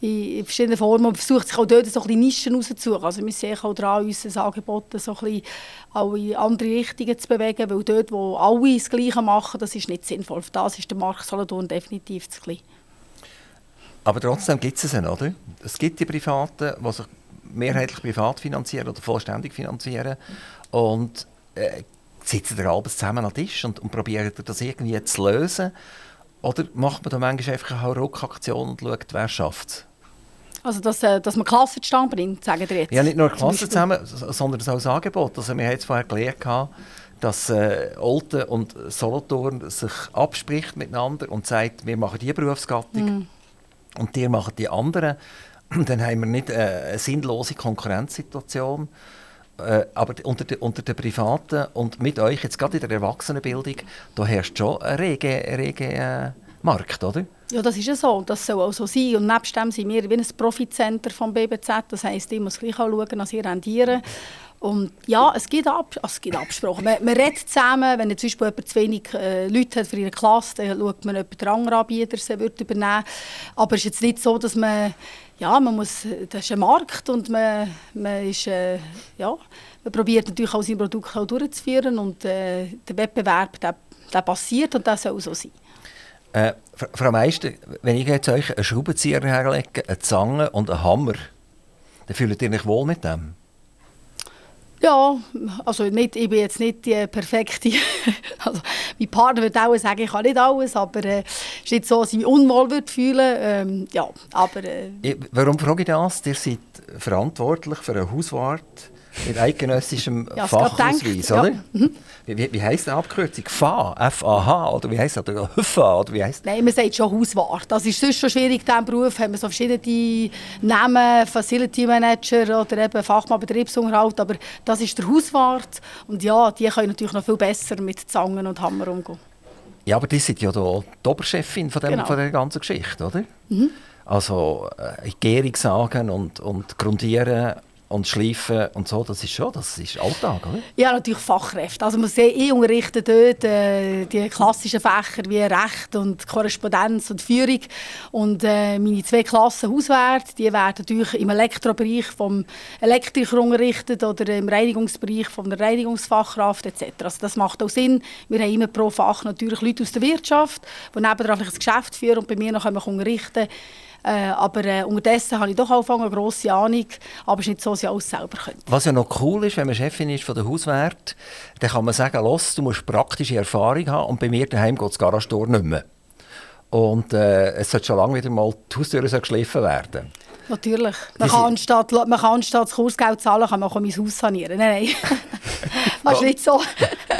in, verschiedenen Formen. Man versucht sich auch dort so ein bisschen Nischen rauszusuchen. Also wir sind auch dran, unser Angebot so ein bisschen auch in andere Richtungen zu bewegen, weil dort, wo alle das Gleiche machen, das ist nicht sinnvoll. Für das ist der Markt Solothurn definitiv zu klein. Aber trotzdem gibt es es, oder? Es gibt die Privaten, die sich mehrheitlich privat finanzieren oder vollständig finanzieren. Und äh, sitzen da abends zusammen am Tisch und, und probieren das irgendwie zu lösen. Oder macht man da manchmal einfach eine Hauruck-Aktion und schaut, wer schafft es? Also, dass, äh, dass man Klassen zustande bringt, sagen ihr jetzt? Ja, nicht nur Klassen zusammen, sondern auch das Angebot. Also wir haben jetzt vorher gelernt, dass äh, Olten und Solothurn sich abspricht miteinander und sagt, wir machen diese Berufsgattung und die machen die anderen. Dann haben wir nicht äh, eine sinnlose Konkurrenzsituation. Äh, aber unter, de, unter den Privaten und mit euch, jetzt gerade in der Erwachsenenbildung, da herrscht schon ein rege, rege äh, Markt, oder? Ja, das ist ja so. Das soll auch so sein. Und nebst dem sind wir wie ein Profitcenter vom BBZ. Das heisst, ich muss gleich auch schauen, dass sie rendieren. Und ja, es gibt, Ab also es gibt Absprachen. Man, man redet zusammen, wenn zum Beispiel jemand zu wenig äh, Leute hat für ihre Klasse, dann schaut man, ob der andere Anbieter sie wird übernehmen Aber es ist jetzt nicht so, dass man, ja, man muss, das ist ein Markt und man, man ist, äh, ja, man probiert natürlich auch seine Produkte auch durchzuführen und äh, der Wettbewerb, der, der passiert und das soll so sein. Äh, Fra- Frau Meister, wenn ich jetzt euch einen Schraubenzieher herlege, eine Zange und einen Hammer, dann fühlt ihr euch wohl mit dem? Ja, also nicht, ich bin jetzt nicht die perfekte. Also, mein Partner würde auch sagen, ich kann nicht alles, aber äh, es ist nicht so, dass ich mich unwohl würde fühlen ähm, Ja, aber äh, warum frage ich das? Ihr seid verantwortlich für einen Hauswart mit eidgenössischem Ja, Fachausweis, gedacht, ja. oder? Wie, wie, heisst die Abkürzung? FA, F-A-H, oder wie heisst das? Oder HFA, oder wie heisst nein, man sagt schon Hauswart. Das ist sonst schon schwierig in diesem Beruf. Haben wir so verschiedene Namen, Facility Manager oder eben Fachmann Betriebsunterhalt, aber das ist der Hauswart. Und ja, die können natürlich noch viel besser mit Zangen und Hammer umgehen. Ja, aber die sind ja da die Oberchefin von, dem, Genau. von der ganzen Geschichte, oder? Also äh, Gärung sagen und, und grundieren und Schleifen und so, das ist schon, das ist Alltag, oder? Ja, natürlich Fachkräfte. Also man sieht, ich unterrichte dort äh, die klassischen Fächer wie Recht und Korrespondenz und Führung. Und äh, meine zwei Klassen Hauswert, die werden natürlich im Elektrobereich vom Elektriker unterrichtet oder im Reinigungsbereich von der Reinigungsfachkraft etc. Also das macht auch Sinn. Wir haben immer pro Fach natürlich Leute aus der Wirtschaft, die nebenan ein Geschäft führen und bei mir noch unterrichten können. Äh, aber äh, unterdessen habe ich doch angefangen, eine grosse Ahnung, aber es ist nicht so, dass ich alles selber könnte. Was ja noch cool ist, wenn man Chefin ist von der Hauswert, dann kann man sagen, los, du musst praktische Erfahrung haben und bei mir daheim geht das Garagentor nicht mehr. Und äh, es sollte schon lange wieder mal die Haustür geschliffen werden. Natürlich. Man kann, anstatt, man kann anstatt das Kursgeld zahlen, kann man auch mein Haus sanieren. Nein, nein. das ist nicht so.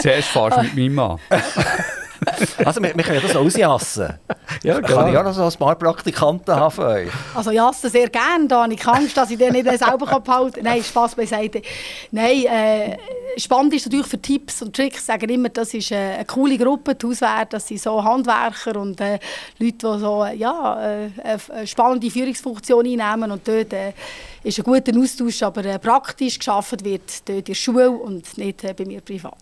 Zuerst fahrst du mit meinem Mann. Also wir, wir können das ausjassen. Ja, Kann ich auch noch so ein paar Praktikanten haben für euch? Also jassen sehr gerne, da habe ich Angst, dass ich den nicht selber behalten kann. Nein, Spaß beiseite. Nein, äh, spannend ist natürlich für Tipps und Tricks, sagen immer, das ist äh, eine coole Gruppe, die Hauswerte, das sind so Handwerker und äh, Leute, die so, ja, äh, eine spannende Führungsfunktion einnehmen und dort äh, ist ein guter Austausch, aber äh, praktisch geschaffen wird dort in der Schule und nicht äh, bei mir privat.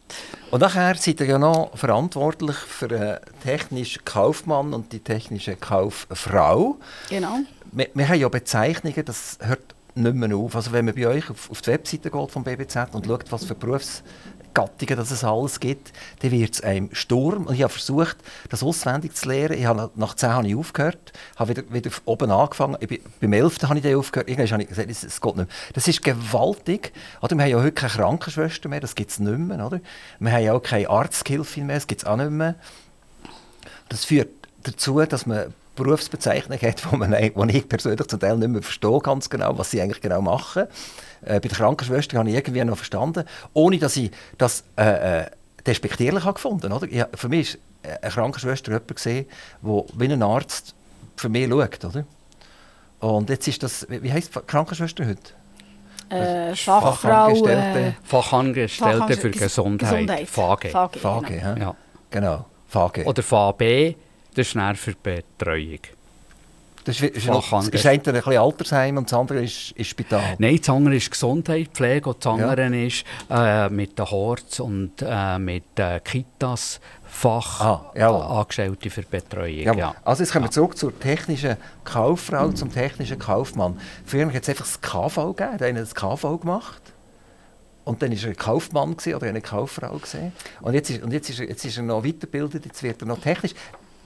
Und nachher seid ihr ja noch verantwortlich für den technischen Kaufmann und die technische Kauffrau. Genau. Wir, wir haben ja Bezeichnungen, das hört nicht mehr auf. Also wenn man bei euch auf, auf die Webseite geht vom BBZ und schaut, was für Berufsgattungen das es alles gibt, dann wird es einem Sturm. Und ich habe versucht, das auswendig zu lernen. Ich habe, nach 10 habe ich aufgehört, habe wieder, wieder oben angefangen. Ich bin, beim 11. habe ich dann aufgehört. Irgendwann habe ich gesagt, es, geht nicht mehr. Das ist gewaltig. Oder? Wir haben ja heute keine Krankenschwester mehr, das gibt es nicht mehr. Oder? Wir haben ja auch keine Arzthilfe mehr, das gibt es auch nicht mehr. Das führt dazu, dass man Berufsbezeichnung hat, wo ich persönlich zum Teil nicht mehr verstehe ganz genau, was sie eigentlich genau machen. Äh, bei der Krankenschwester habe ich irgendwie noch verstanden, ohne dass ich das äh, äh, despektierlich habe gefunden habe. Für mich ist eine Krankenschwester jemand gesehen, der wie ein Arzt für mich schaut. Oder? Und jetzt ist das, wie heisst Krankenschwester heute? Äh, Fachfrau, Fachangestellte, äh, Fachangestellte für Gesundheit. Gesundheit. FAGE. FAGE, FAGE, genau. ja. Ja. Genau, FAGE. Oder FAB, das ist für Betreuung. Das ist, ist, noch, das ist ein bisschen Altersheim und das andere ist, ist Spital. Nein, das andere ist Gesundheit, Pflege und das andere ist äh, mit den Horts und äh, mit den Kitas Ah, jawohl. Fachangestellte für die Betreuung. Ja, Ja. Also jetzt kommen wir zurück zur technischen Kauffrau, zum technischen Kaufmann. Früher hat es einfach das KV gegeben, der hat das KV gemacht. Und dann war er ein Kaufmann gewesen, oder eine Kauffrau. Gewesen. Und, jetzt ist, und jetzt, ist er, jetzt ist er noch weitergebildet, jetzt wird er noch technisch.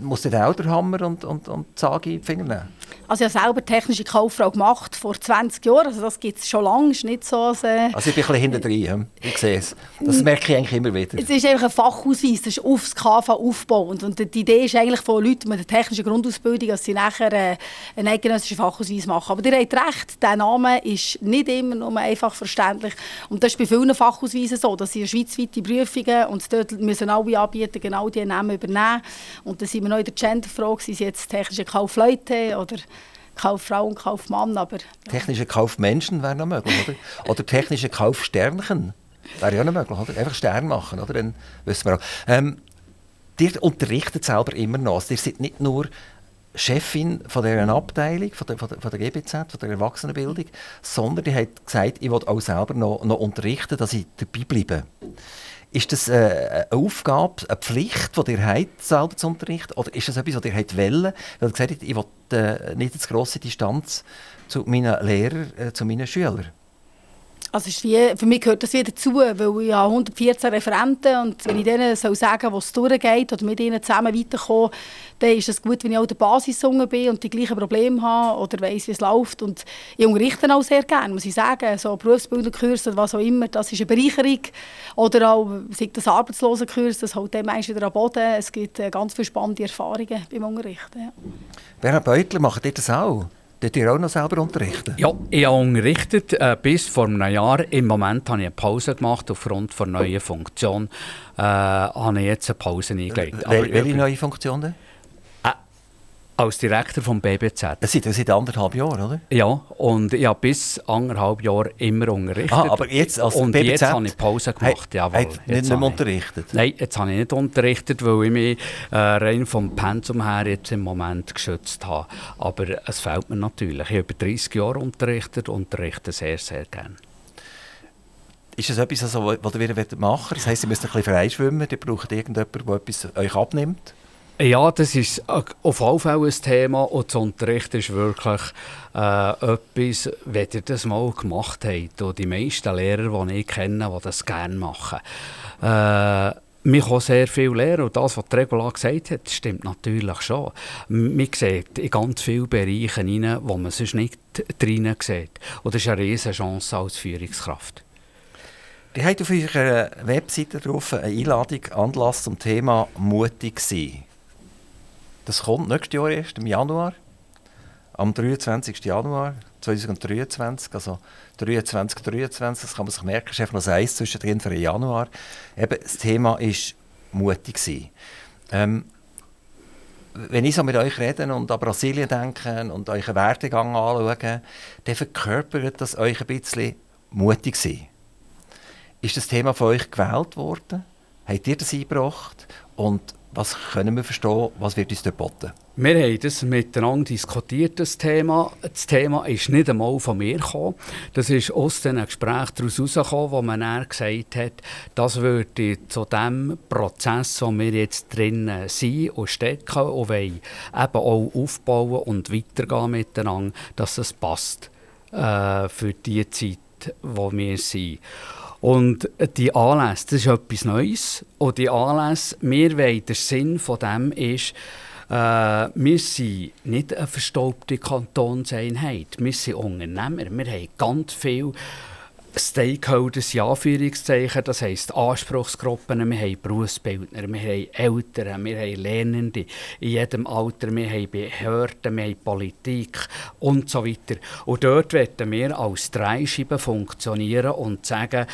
Muss der auch den Hammer und, und, und die Sage in die Finger nehmen? Also ich habe selber technische Kauffrau gemacht, vor 20 Jahren. Also das gibt es schon lange, ist nicht so... Als, äh, Also ich bin ein bisschen hinten drin, hm? ich sehe es. Das merke ich eigentlich immer wieder. Es ist einfach ein Fachausweis, das ist aufs KV aufbauend. Und die Idee ist eigentlich von Leuten mit einer technischen Grundausbildung, dass sie nachher äh, einen eidgenössischen Fachausweis machen. Aber ihr habt recht, der Name ist nicht immer nur einfach verständlich. Und das ist bei vielen Fachausweisen so, dass sie schweizweite Prüfungen und dort müssen alle Anbieter genau diese Namen übernehmen. Und dann sind wir noch in der Genderfrage, sind sie jetzt technische Kaufleute oder Kauffrau und Kaufmann, aber Technische Kaufmenschen wäre noch möglich, oder? Oder technische Kaufsternchen wäre ja noch möglich, oder? Einfach Stern machen, oder? Dann wissen wir auch. Ähm, ihr unterrichtet selber immer noch. Also ihr seid nicht nur Chefin von dieser Abteilung, von der, von der, von der GBZ, von der Erwachsenenbildung, sondern ihr habt gesagt, ich will auch selber noch, noch unterrichten, dass ich dabei bleibe. Ist das äh, eine Aufgabe, eine Pflicht, die ihr habt, selber zu unterrichten? Oder ist das etwas, was ihr habt wollen? Weil ihr gesagt habt, ich will äh, nicht eine grosse Distanz zu meinen Lehrern, äh, zu meinen Schülern. Also ist wie, für mich gehört das wieder dazu, weil ich habe 114 Referenten und wenn ich denen soll sagen, was es durchgeht oder mit ihnen zusammen weiterkommen, dann ist es gut, wenn ich auch der Basis bin und die gleichen Probleme habe oder weiss, wie es läuft. Und ich unterrichte auch sehr gerne, muss ich sagen. So Berufsbildungskurse oder was auch immer, das ist eine Bereicherung. Oder auch, sei das Arbeitslosenkurs, das hält dem meist wieder am Boden. Es gibt äh, ganz viele spannende Erfahrungen beim Unterrichten. Ja. Bernhard Beutler, macht ihr das auch? Dürft ihr auch noch selber unterrichten? Ja, ich habe unterrichtet äh, bis vor einem Jahr. Im Moment habe ich eine Pause gemacht aufgrund der neuen Funktion. Äh, habe ich jetzt eine Pause eingelegt. Wel welche neue Funktion denn? Als Direktor vom BBZ. Das sind, das sind anderthalb Jahre, oder? Ja, und ich habe bis anderthalb Jahre immer unterrichtet. Ah, aber jetzt als und BBZ jetzt habe ich Pause gemacht, jawohl. Nicht, Jetzt nicht mehr ich- unterrichtet? Nein, jetzt habe ich nicht unterrichtet, weil ich mich äh, rein vom Pensum her jetzt im Moment geschützt habe. Aber es fehlt mir natürlich. Ich habe über 30 Jahre unterrichtet und unterrichte sehr, sehr gerne. Ist das etwas, also, was ihr wieder machen wollt? Das heisst, ihr müsst ein bisschen freischwimmen, ihr braucht irgendjemanden, der etwas euch abnimmt? Ja, das ist auf jeden Fall ein Thema und das Unterricht ist wirklich äh, etwas, wenn ihr das mal gemacht habt. Und die meisten Lehrer, die ich kenne, die das gerne machen. Äh, man kann sehr viel lernen und das, was Regula gesagt hat, stimmt natürlich schon. Man sieht in ganz viele Bereiche hinein, wo man sonst nicht drin sieht. Und das ist eine riesige Chance als Führungskraft. Ihr habt auf eurer Webseite drauf eine Einladung Anlass zum Thema «Mutig sein». Das kommt nächstes Jahr erst, im Januar, am 23. Januar 2023, also 23, 23, das kann man sich merken, ist einfach noch ein zwischendrin für den Januar. Eben, das Thema ist mutig sein. Ähm, wenn ich so mit euch rede und an Brasilien denke und euren Werdegang anschaue, dann verkörpert das euch ein bisschen mutig sein. Ist das Thema von euch gewählt worden? Habt ihr das eingebracht? Und was können wir verstehen, was wird uns geboten? Wir haben das miteinander diskutiert, das Thema. Das Thema ist nicht einmal von mir gekommen. Das ist aus diesen Gesprächen herausgekommen, wo man gesagt hat, das würde zu dem Prozess, wo wir jetzt drin sind und stecken und wollen, eben auch aufbauen und weitergehen miteinander, dass es passt äh, für die Zeit, wo wir sind. Und die Anlässe, das ist etwas Neues. Und die Anlässe, wir wollen, der Sinn von dem ist, äh, wir sind nicht eine verstaubte Kantonseinheit. Wir sind Unternehmer. Wir haben ganz viel Stakeholders, ja, Anführungszeichen, das heisst Anspruchsgruppen, wir haben Berufsbildner, wir haben Eltern, wir haben Lernende in jedem Alter, wir haben Behörden, wir haben Politik und so weiter. Und dort werden wir als Dreischeibe funktionieren und sagen,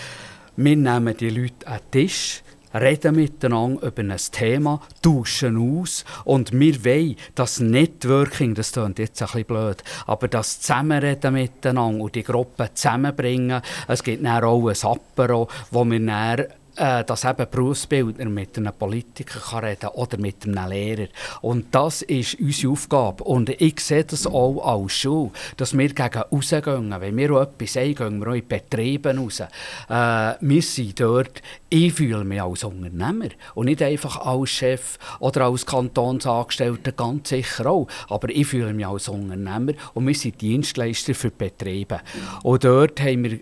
wir nehmen die Leute an den Tisch, reden miteinander über ein Thema, tauschen aus und wir wollen das Networking, das klingt jetzt ein bisschen blöd, aber das Zusammenreden miteinander und die Gruppen zusammenbringen. Es gibt dann auch ein Apero, wo wir dann äh, dass eben Berufsbildner mit einem Politiker kann reden oder mit einem Lehrer. Und das ist unsere Aufgabe. Und ich sehe das auch als Schule, dass wir gegen rausgehen. Wenn wir etwas sagen, gehen wir auch in die Betriebe raus. Äh, wir sind dort, ich fühle mich als Unternehmer und nicht einfach als Chef oder als Kantonsangestellter, ganz sicher auch. Aber ich fühle mich als Unternehmer und wir sind Dienstleister für Betriebe. Und dort haben wir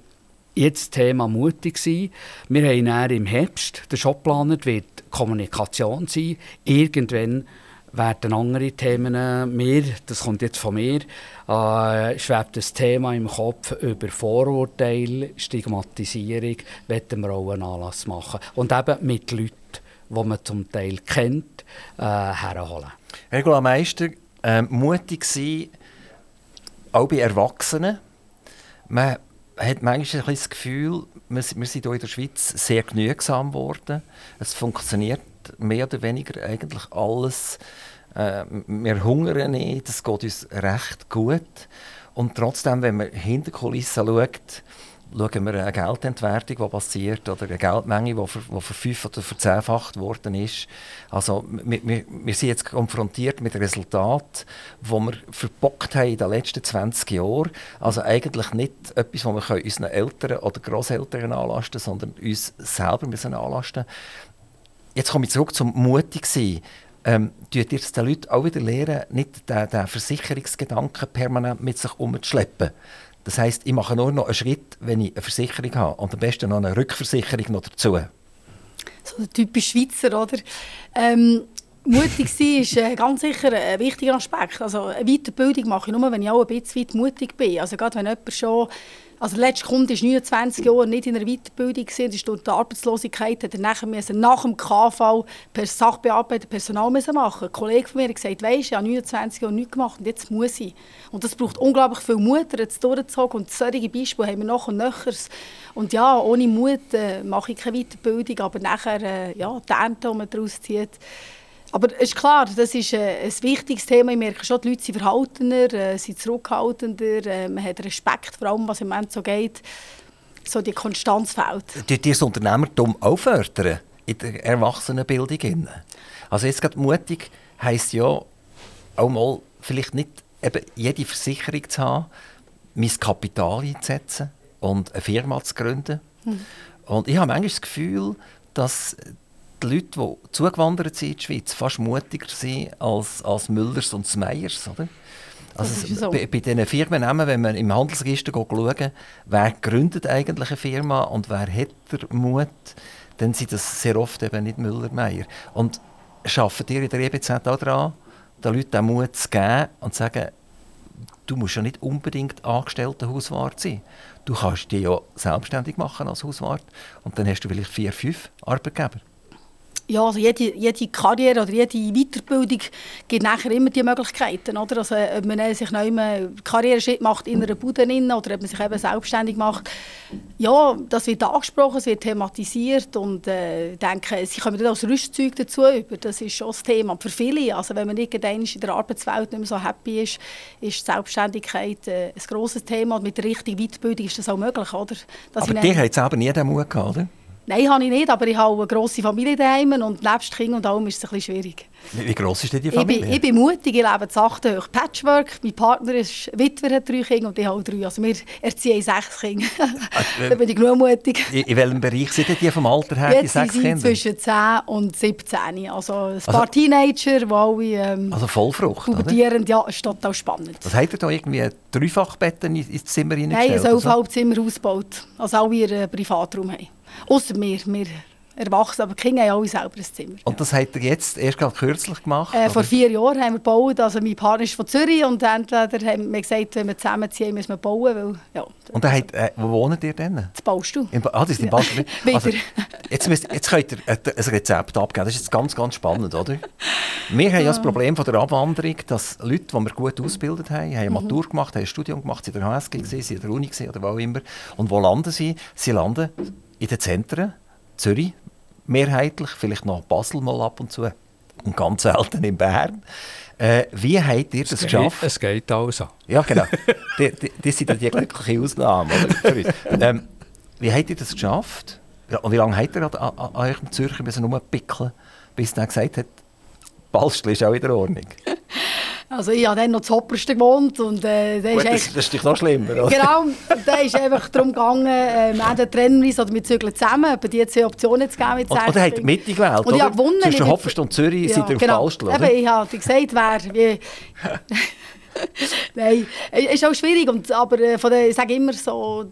jetzt Thema mutig sein. Wir haben dann im Herbst, der Shop geplant, wird Kommunikation sein. Irgendwann werden andere Themen mehr, das kommt jetzt von mir, äh, schwebt das Thema im Kopf über Vorurteile, Stigmatisierung, werden wir auch einen Anlass machen. Und eben mit Leuten, die man zum Teil kennt, äh, herholen. Regula Meister, äh, mutig sein, auch bei Erwachsenen. Man hat manchmal ein das Gefühl, wir, sind hier in der Schweiz sehr genügsam geworden. Es funktioniert mehr oder weniger eigentlich alles. Äh, wir hungern nicht, es geht uns recht gut. Und trotzdem, wenn man hinter die Kulissen schaut, schauen wir eine Geldentwertung, die passiert, oder eine Geldmenge, die, verfünf- oder verzehnfacht worden ist. Also wir, wir, wir sind jetzt konfrontiert mit Resultaten, die wir verbockt haben in den letzten 20 Jahren. Also eigentlich nicht etwas, was wir unseren Eltern oder Großeltern anlasten sondern uns selber müssen anlasten Jetzt komme ich zurück zum mutig sein. Ähm, ihr den Leuten auch wieder lernen, nicht den, den Versicherungsgedanken permanent mit sich umzuschleppen? Das heisst, ich mache nur noch einen Schritt, wenn ich eine Versicherung habe und am besten noch eine Rückversicherung noch dazu. So der typisch Schweizer, oder? Ähm, mutig sein ist äh, ganz sicher ein wichtiger Aspekt. Also eine Weiterbildung mache ich nur, wenn ich auch ein bisschen weit mutig bin. Also gerade wenn jemand schon also der letzte Kunde war 29 Jahre nicht in einer Weiterbildung, gewesen, ist die Arbeitslosigkeit, hat er nachher müssen, nach dem KV per Sachbearbeiter Personal müssen machen. Ein Kollege von mir hat gesagt, weisst, ich habe 29 Jahre nichts gemacht und jetzt muss ich. Und das braucht unglaublich viel Mut, jetzt durchzuzogen und solche Beispiele haben wir noch und nöcher. Und ja, ohne Mut äh, mache ich keine Weiterbildung, aber nachher, äh, ja, die Ernte, die man daraus zieht, aber es ist klar, das ist äh, ein wichtiges Thema. Ich merke schon, die Leute sind verhaltener, äh, sind zurückhaltender, äh, man hat Respekt vor allem, was im Moment so geht. So die Konstanz fehlt. Tut ihr das Unternehmertum auch fördern in der Erwachsenenbildung? Also jetzt gerade mutig heisst ja auch mal vielleicht nicht eben jede Versicherung zu haben, mein Kapital einzusetzen und eine Firma zu gründen. Mhm. Und ich habe manchmal das Gefühl, dass die Leute, die zugewandert sind in die Schweiz, fast mutiger sind als, als Müllers und Meyers, oder? Also so. bei, bei diesen Firmennamen, wenn man im Handelsregister schaut, wer gründet eigentlich eine Firma und wer hat den Mut, dann sind das sehr oft eben nicht Müller-Meyer. Und schafft ihr in der EBZ auch daran, den Leuten den Mut zu geben und zu sagen, du musst ja nicht unbedingt angestellter Hauswart sein. Du kannst dich ja selbstständig machen als Hauswart und dann hast du vielleicht vier, fünf Arbeitgeber. Ja, also jede, jede Karriere oder jede Weiterbildung gibt nachher immer die Möglichkeiten. Oder? Also, ob man sich noch immer Karriereschritt macht in einer Bude oder ob man sich eben selbstständig macht. Ja, das wird angesprochen, es wird thematisiert und äh, denke, sie kommen dann als Rüstzeug dazu über. Das ist schon das Thema. Für viele, also wenn man irgendwann in der Arbeitswelt nicht mehr so happy ist, ist Selbstständigkeit äh, ein grosses Thema und mit der richtigen Weiterbildung ist das auch möglich. Oder? Dass Aber dir hat es aber nie den Mut gehabt, oder? Nein, habe ich nicht, aber ich habe eine grosse Familie daheim und nebst Kind und allem ist es ein bisschen schwierig. Wie, wie gross ist denn die Ich Familie? bin, ich bin mutig, ich lebe zu hoch Patchwork. Mein Partner ist Witwer, hat drei Kinder und ich habe drei. Also wir erziehen sechs Kinder. äh, da bin ich genug mutig. in, in welchem Bereich sind denn die vom Alter her, die Jetzt sind sechs Kinder? zwischen 10 und 17. Also ein paar Also- Teenager, die alle ähm, Also Vollfrucht, oder? pubertieren. Ja, ist total spannend. Was habt ihr da irgendwie ein Dreifachbetten in- ins Zimmer Nein, ein reingestellt? oder so? Ausgebaut. Also alle ihren Privatraum haben. Außer wir, wir erwachsen, aber die Kinder haben alle selber ein Zimmer. Und das habt ihr jetzt erst gerade kürzlich gemacht? Äh, vor vier Jahren haben wir gebaut. Also mein Partner ist von Zürich und entweder haben wir gesagt, wenn wir zusammenziehen, müssen wir bauen, weil ja, Und dann habt, äh, wo wohnt ihr denn? das baust du. In ba ah, das ist in. Basel. Also, jetzt, müsst, jetzt könnt ihr ein, Rezept abgeben. Das ist jetzt ganz, ganz spannend, oder? Wir haben ja das Problem von der Abwanderung, dass Leute, die wir gut ausgebildet haben, haben eine Mhm. Matur gemacht, haben ein Studium gemacht, sind in der HSG, sind in der Uni gewesen, oder wo auch immer. Und wo landen sie? Sie landen in den Zentren, Zürich mehrheitlich, vielleicht noch Basel mal ab und zu und ganz selten in Bern. Äh, wie habt ihr das Es geht- geschafft? Es geht also. Ja, genau. die, die, das sind ja die glückliche Ausnahme oder. Ähm, wie habt ihr das geschafft? Ja, und wie lange habt ihr an, an, an eurem Zürcher müssen rumpickeln, bis er gesagt hat, Ballstl ist auch in der Ordnung? Also ich habe dann noch zu Obersten gewohnt und äh, der Gut, ist das, echt... das ist noch schlimmer, oder? Genau, da ist einfach darum gegangen, äh, wir trennen uns oder wir zügeln zusammen, aber die zwei Optionen zu geben oder habt ihr Kindern. Mitte gewählt, Und ich oder? habe gewonnen. Zwischen Ich Hopfest und Zürich Ja, seid ihr genau. Ballstl, oder? Eben, ich habe gesagt, wer... Nein, es ist auch schwierig, und, aber äh, von der, ich sage immer so,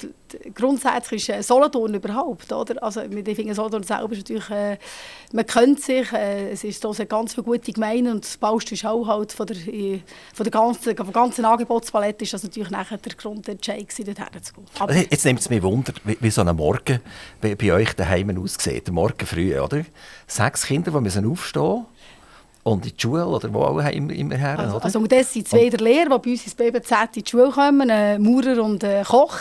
grundsätzlich ist äh, Solothurn überhaupt, oder? Also mit den Fingern Solothurn selber ist natürlich, äh, man kennt sich, äh, es ist so ganz viele gute Gemeinden und das Baust ist auch halt von der, äh, von der ganzen, von der ganzen Angebotspalette ist das natürlich nachher der Grundentscheid gewesen, dorthin zu gehen. Aber Also Jetzt nimmt es mich Wunder, wie, wie so ein Morgen bei, bei euch daheim aussieht. Der Morgen früh, oder? Sechs Kinder, die müssen aufstehen und in die Schule oder wo auch immer, immer her, Also, oder? also und das sind zwei der Lehrer, die bei uns ins BBZ in die Schule kommen, ein Maurer und ein Koch.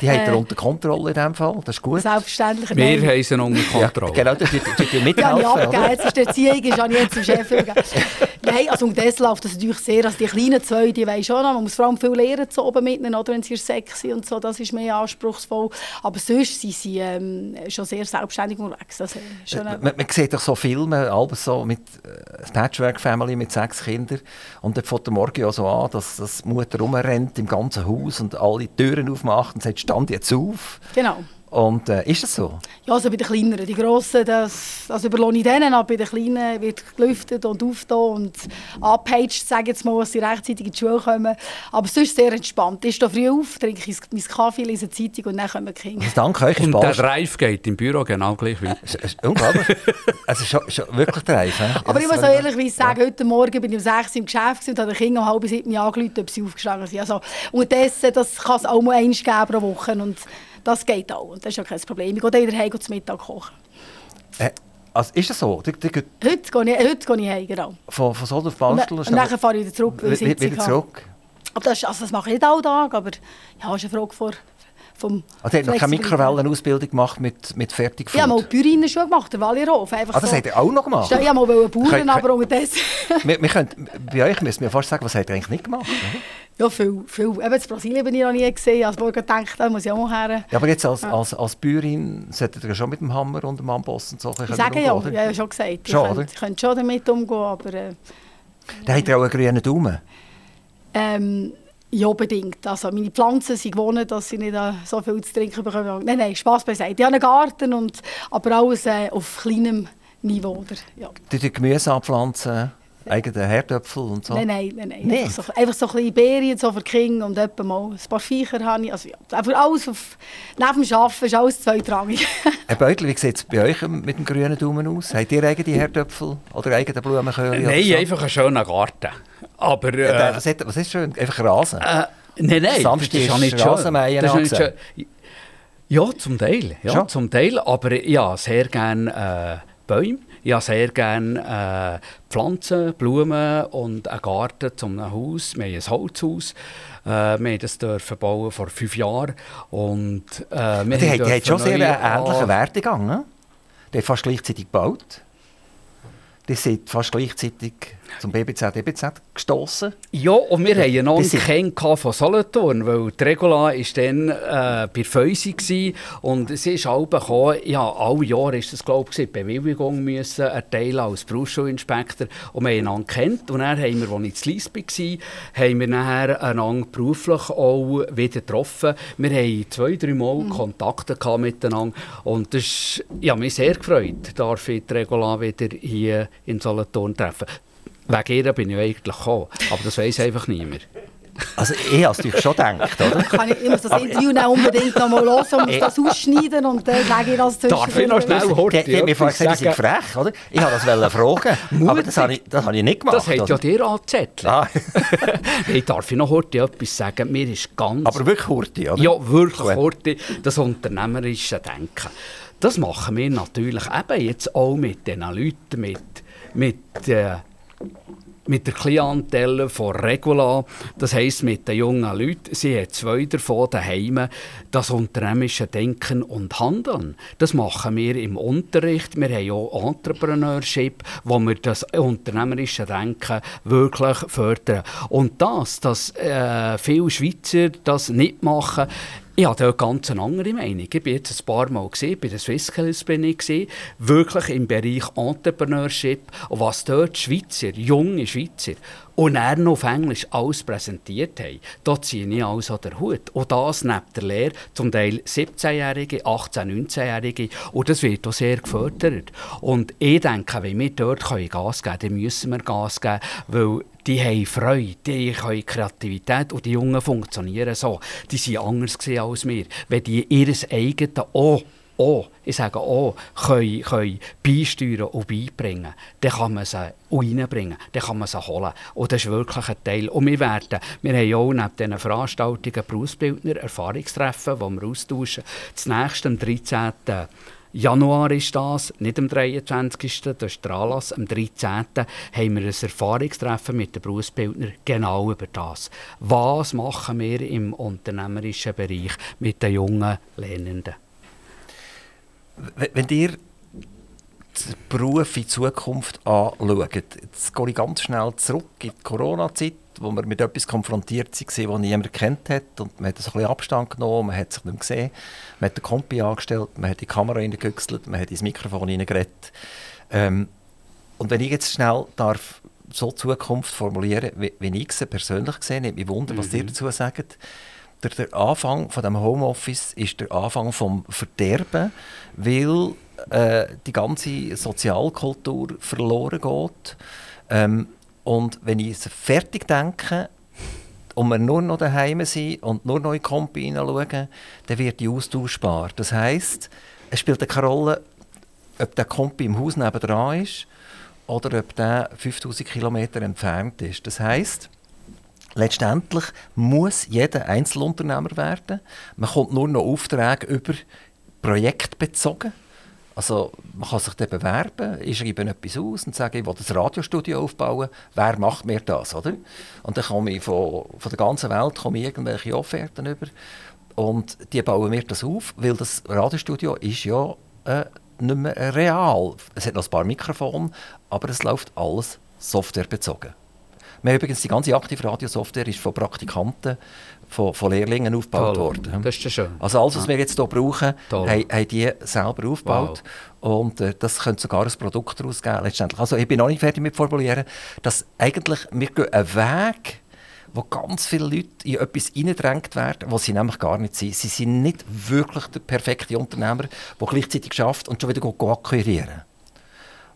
Die habt ihr Äh, unter Kontrolle in dem Fall, das ist gut. Selbstverständlich. Wir haben sie unter Kontrolle. Ja, genau, das tut ihr Ja, mithelfen, ich abgegeben. ist die Erziehung, ist ich jetzt zum Chef. Nein, also und das läuft das natürlich sehr. Also die kleinen zwei, die wollen schon noch. Man muss vor allem viel lernen zu oben mitnehmen, oder, wenn sie sexy und so. Das ist mehr anspruchsvoll. Aber sonst sind sie ähm, schon sehr selbstständig unterwegs. Ist schon eine- Man, man sieht doch so Filme, alles so mit äh, Patchwork Family mit sechs Kindern und dann fängt der Morgen ja so an, dass, dass die Mutter rumrennt im ganzen Haus und alle Türen aufmacht und sagt, stand jetzt auf. Genau. Und äh, ist das so? Ja, also bei den Kleineren. Die Grossen, das, das überlohne ich denen, aber bei den Kleinen wird gelüftet und aufgetan und abgepeitscht, sage ich jetzt mal, dass sie rechtzeitig in die Schule kommen. Aber sonst sehr entspannt. Ich stehe früh auf, trinke ich meinen Kaffee, lese eine Zeitung und dann kommen die Kinder. Also danke euch, Und der Drive geht im Büro genau gleich ist unglaublich. es ist schon, schon wirklich dreif. hä? Aber Ja, ich muss auch ehrlich sagen, heute Morgen bin ich um 6 Uhr im Geschäft und habe den Kindern um halb sieben angerufen, ob sie aufgestanden sind. Also, unterdessen, das kann es auch mal eins geben pro Woche und das geht auch. Und das ist ja kein Problem. Ich gehe dann wieder heim und zum Mittag kochen. Äh, also ist das so? Die, die, die, Heute gehe ich, heute gehe ich heim, genau. von, von Solden auf Und, Bastel und dann fahre ich wieder zurück, weil ich wieder, Sitzung wieder zurück? Aber das, ist- also das mache ich nicht alle Tage, aber ja, ist eine Frage vor, vom Also, ihr habt noch keine. Mikrowellenausbildung gemacht mit, mit Fertigfood? Ich habe mal Bäuerinnen schon gemacht, der Walierhof. Einfach Ah, das so. habt ihr auch noch gemacht? Ich wollte mal Bauern, Könnt- aber unterdessen... wir, wir können, bei euch müssen wir fast sagen, was habt ihr eigentlich nicht gemacht? oder? ja, viel, viel. Eben, in Brasilien bin ich noch nie gesehen. Also, ich gedacht, da muss ich auch mal her. Ja, aber jetzt als, als, als Bäuerin solltet ihr ja schon mit dem Hammer und dem Amboss und so Ich sage ja, umgehen, ich habe ja schon gesagt. Ich Schon, könnte, oder? ich könnte schon damit umgehen, aber... Äh, Dann habt ihr auch einen grünen Daumen. ähm, Ja, bedingt. Also meine Pflanzen sind gewohnt, dass sie nicht äh, so viel zu trinken bekommen. Nein, nein, Spass beiseite. Ich habe einen Garten, und, aber alles äh, auf kleinem Niveau. Oder, ja. Die Gemüse anpflanzen, eigene Herdöpfel und so? Nein, nein, nein. nein. Einfach, so, einfach so ein bisschen Beeren so für Kinder und etwa mal ein paar Viecher habe ich. Also, ja, einfach alles auf, neben dem Arbeiten ist alles zweitrangig. Herr Beutel, wie sieht es bei euch mit dem grünen Daumen aus? Habt ihr eigene Herdöpfel oder eigene Blumenköhle? Nein, so? einfach einen schönen Garten. Aber, äh, ja, was, ist, was ist schön? Einfach Rasen? Äh, nein, nein, Samstag das ist ja nicht Rasenmähen. Das ist nicht schön. Ja, zum Teil. Ja, Schon? zum Teil. Aber ja, sehr gerne äh, Bäume. Ich habe sehr gerne äh, Pflanzen, Blumen und einen Garten zum Haus. Wir haben ein Holzhaus. Äh, wir haben das dürfen bauen vor fünf Jahren. Und, äh, wir die, die hat schon sehr einen ähnlichen Werdegang. Ne? Die hat fast gleichzeitig gebaut. Die sind fast gleichzeitig zum BBZ, DBZ gestoßen. Ja, und wir hatten noch Das einen Ken von Solothurn, weil die Regula war dann äh, bei Feusi und sie ist alle gekommen, ja, alle Jahre ist das, glaube ich, die Bewilligung müssen erteilen als Berufsschulinspektor und wir haben einander kennt und dann haben wir, als ich zu Lies war, haben wir nachher einander beruflich auch wieder getroffen. Wir haben zwei, drei Mal Kontakte gehabt miteinander und das ist, ja, mich sehr gefreut, darf ich die Regula wieder hier in Solothurn treffen. Wegen ihr bin ich eigentlich gekommen, aber das weiss einfach niemand. Also ich habe es natürlich schon gedacht, oder? Kann ich, ich muss das Interview dann unbedingt noch mal hören und muss das ausschneiden und dann sage ich das Darf ich noch schnell Die, Horti die hat mir vorher gesagt, sind sagen? frech, oder? Ich wollte das wollen fragen, aber das habe ich, das habe ich nicht gemacht. Das hat ja dir angezettelt. Ah, Ich darf ich noch heute etwas sagen? Mir ist ganz... aber wirklich Hurti, oder? Ja, wirklich heute das unternehmerische Denken. Das machen wir natürlich eben jetzt auch mit diesen Leuten, mit, mit, äh, mit der Klientel von Regula, das heisst mit den jungen Leuten. Sie hat zwei davon daheim, das unternehmerische Denken und Handeln. Das machen wir im Unterricht. Wir haben auch Entrepreneurship, wo wir das unternehmerische Denken wirklich fördern. Und das, dass äh, viele Schweizer das nicht machen, ich habe dort ganz eine andere Meinung. Ich bin jetzt ein paar Mal gesehen, bei den Swissskills bin ich gesehen, wirklich im Bereich Entrepreneurship und was dort Schweizer, junge Schweizer und er noch auf Englisch alles präsentiert haben, da ziehe ich also den Hut. Und das neben der Lehre, zum Teil 17-Jährige, 18-, 19-Jährige und das wird auch sehr gefördert. Und ich denke, wenn wir dort Gas geben können, dann müssen wir Gas geben, weil die haben Freude, die haben Kreativität und die Jungen funktionieren so. Die sind anders als wir. Wenn die ihr eigenes auch, auch, ich sage auch, können, können beisteuern und beibringen, dann kann man sie reinbringen, dann kann man sie holen. Und das ist wirklich ein Teil. Und wir werden, wir haben auch neben diesen Veranstaltungen Berufsbildner Erfahrungstreffen, die wir austauschen. Das nächste am 13. Januar ist das, nicht am 23. Das ist der Anlass. Am 13. haben wir ein Erfahrungstreffen mit den Berufsbildnern genau über das. Was machen wir im unternehmerischen Bereich mit den jungen Lernenden? Wenn ihr den Beruf in Zukunft anschaut, jetzt gehe ich ganz schnell zurück in die Corona-Zeit, wo wir mit etwas konfrontiert waren, das niemand kennt hat. Und man hat so ein bisschen Abstand genommen, man hat sich nicht mehr gesehen, man hat den Kompi angestellt, man hat die Kamera reingehüchselt, man hat ins Mikrofon reingeredet. Ähm, und wenn ich jetzt schnell darf so die Zukunft formulieren, wie, wie ich sie persönlich sehe, nimmt mich Wunder, was ihr dazu sagt. Der, der Anfang von dem Homeoffice ist der Anfang vom Verderben, weil äh, die ganze Sozialkultur verloren geht. Ähm, und wenn ich es fertig denke und wir nur noch daheim sind und nur noch in die Kompi hineinschauen, dann wird die austauschbar. Das heisst, es spielt keine Rolle, ob der Kompi im Haus nebenan ist oder ob der 5000 Kilometer entfernt ist. Das heisst, letztendlich muss jeder Einzelunternehmer werden. Man kommt nur noch Aufträge über projektbezogen. Also man kann sich dann bewerben, ich schreibe etwas aus und sage, ich will ein Radiostudio aufbauen. Wer macht mir das, oder? Und dann komme ich von, von der ganzen Welt komme irgendwelche Offerten über und die bauen mir das auf, weil das Radiostudio ist ja äh, nicht mehr real. Es hat noch ein paar Mikrofone, aber es läuft alles softwarebezogen. Wir übrigens die ganze aktive Radiosoftware ist von Praktikanten, von, von Lehrlingen aufgebaut Toll. worden. Das ist ja schön. Also alles, was wir jetzt hier brauchen, Toll. haben, haben die selber aufgebaut. Und äh, das könnte sogar ein Produkt daraus geben, letztendlich. Also ich bin noch nicht fertig mit formulieren, dass eigentlich wir gehen einen Weg, wo ganz viele Leute in etwas hineingedrängt werden, was sie nämlich gar nicht sind. Sie sind nicht wirklich der perfekte Unternehmer, der gleichzeitig schafft und schon wieder akquirieren.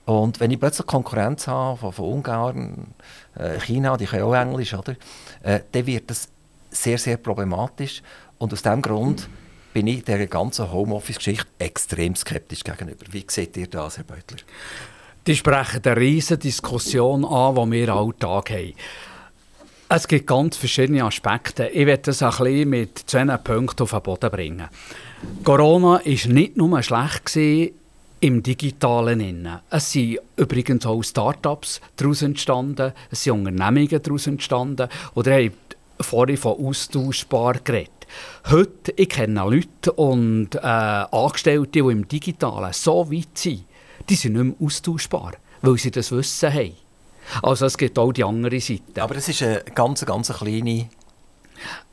Und wenn ich plötzlich Konkurrenz habe von, von Ungarn, äh, China, die können auch Englisch, oder? Äh, dann wird das sehr, sehr problematisch. Und aus diesem Grund bin ich der ganzen Homeoffice-Geschichte extrem skeptisch gegenüber. Wie seht ihr das, Herr Beutler? Die sprechen eine riesige Diskussion an, die wir alltag haben. Es gibt ganz verschiedene Aspekte. Ich werde das ein bisschen mit zwei Punkten auf den Boden bringen. Corona war nicht nur schlecht im Digitalen. Es sind übrigens auch Start-ups daraus entstanden, es sind Unternehmungen daraus entstanden. Oder habt vorhin von austauschbar geredet. Heute, ich kenne Leute und äh, Angestellte, die im Digitalen so weit sind, die sind nicht mehr austauschbar, weil sie das Wissen haben. Also es gibt auch die andere Seite. Aber es ist eine ganz, ganz kleine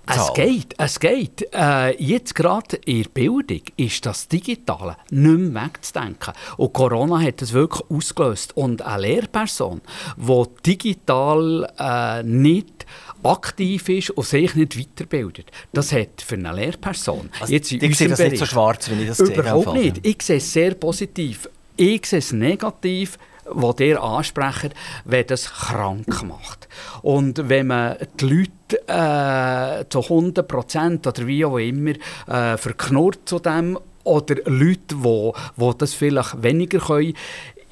Zahl. Es geht, es geht. Äh, jetzt gerade in der Bildung ist das Digitale nicht mehr wegzudenken. Und Corona hat das wirklich ausgelöst. Und eine Lehrperson, die digital äh, nicht aktiv ist und sich nicht weiterbildet. Das hat für eine Lehrperson. Also, jetzt in ich sehe das Bereich, nicht so schwarz, wie ich das sehe. Überhaupt nicht. Ich sehe es sehr positiv. Ich sehe es negativ, was ihr ansprecht, wenn das krank macht. Und wenn man die Leute äh, zu 100 Prozent oder wie auch immer äh, verknurrt zu dem oder Leute, die, die das vielleicht weniger können,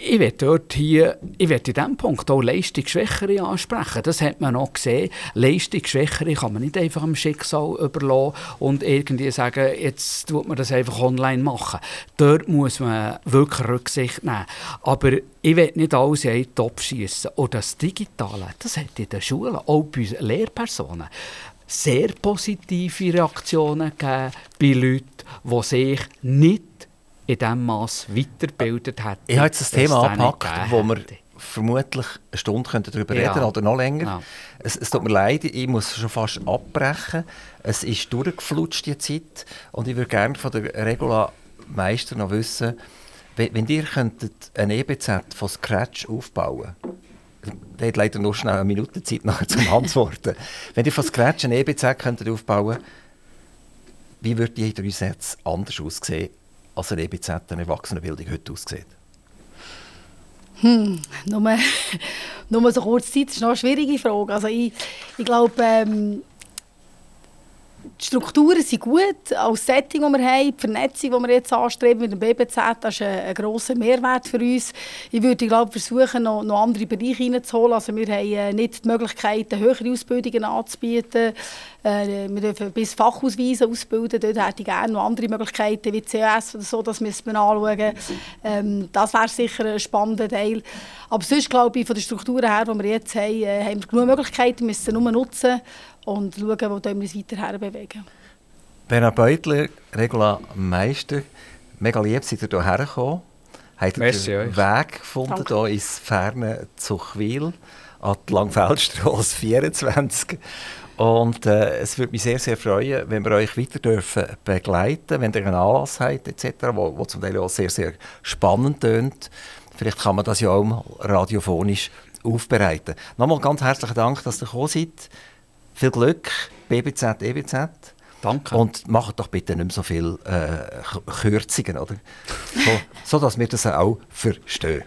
ich werde hier, ich werde in diesem Punkt auch Leistungsschwächere ansprechen. Das hat man auch gesehen. Leistungsschwächere kann man nicht einfach am Schicksal überlassen und irgendwie sagen, jetzt tut man das einfach online machen. Dort muss man wirklich Rücksicht nehmen. Aber ich will nicht alles in einen Topf schiessen. Und das Digitale, das hat in den Schulen, auch bei Lehrpersonen, sehr positive Reaktionen gegeben bei Leuten, die sich nicht in diesem Maß weitergebildet hat. Ich habe jetzt das Thema angepackt, wo wir vermutlich eine Stunde darüber ja. reden oder noch länger. Ja. Es, es, tut mir leid, ich muss schon fast abbrechen. Es ist durchgeflutscht, die Zeit. Und ich würde gerne von der Regula Meister noch wissen, wenn, wenn ihr könntet ein EBZ von Scratch aufbauen der hat leider nur schnell eine Minute Zeit nachher zum Antworten. wenn ihr von Scratch ein EBZ könntet aufbauen wie würde die drei Sätze anders aussehen als eine EBZ, eine Erwachsenenbildung, heute aussieht? Hm, nur, nur so kurz Zeit ist noch eine schwierige Frage. Also ich, ich glaube, ähm, die Strukturen sind gut, als Setting, das wir haben, die Vernetzung, die wir jetzt anstreben mit dem BBZ, das ist ein, ein grosser Mehrwert für uns. Ich würde glaube, versuchen, noch, noch andere Bereiche hineinzuholen. Also wir haben äh, nicht die Möglichkeit, höhere Ausbildungen anzubieten. Äh, wir dürfen bis Fachausweise ausbilden. Dort hätte ich gerne noch andere Möglichkeiten wie COS oder so, das müssen wir anschauen. Ähm, das wäre sicher ein spannender Teil. Aber sonst glaube ich, von der Struktur her, die wir jetzt haben, äh, haben wir genug Möglichkeiten, wir müssen sie nur nutzen und schauen, wo wir uns weiter herbewegen. Bernhard Beutler, Regula Meister, mega lieb, seid ihr hierher gekommen. Habt ihr den euch. Weg gefunden hier ins ferne Zuchwil an die Langfeldstrasse 24. Und äh, es würde mich sehr, sehr freuen, wenn wir euch weiter dürfen begleiten wenn ihr einen Anlass habt, etc., wo, wo zum Teil auch sehr, sehr spannend tönt. Vielleicht kann man das ja auch radiophonisch aufbereiten. Nochmal ganz herzlichen Dank, dass ihr gekommen seid. Viel Glück, BBZ, EBZ. Danke. Und macht doch bitte nicht mehr so viele äh, Kürzungen, oder? So, so, dass wir das auch verstehen.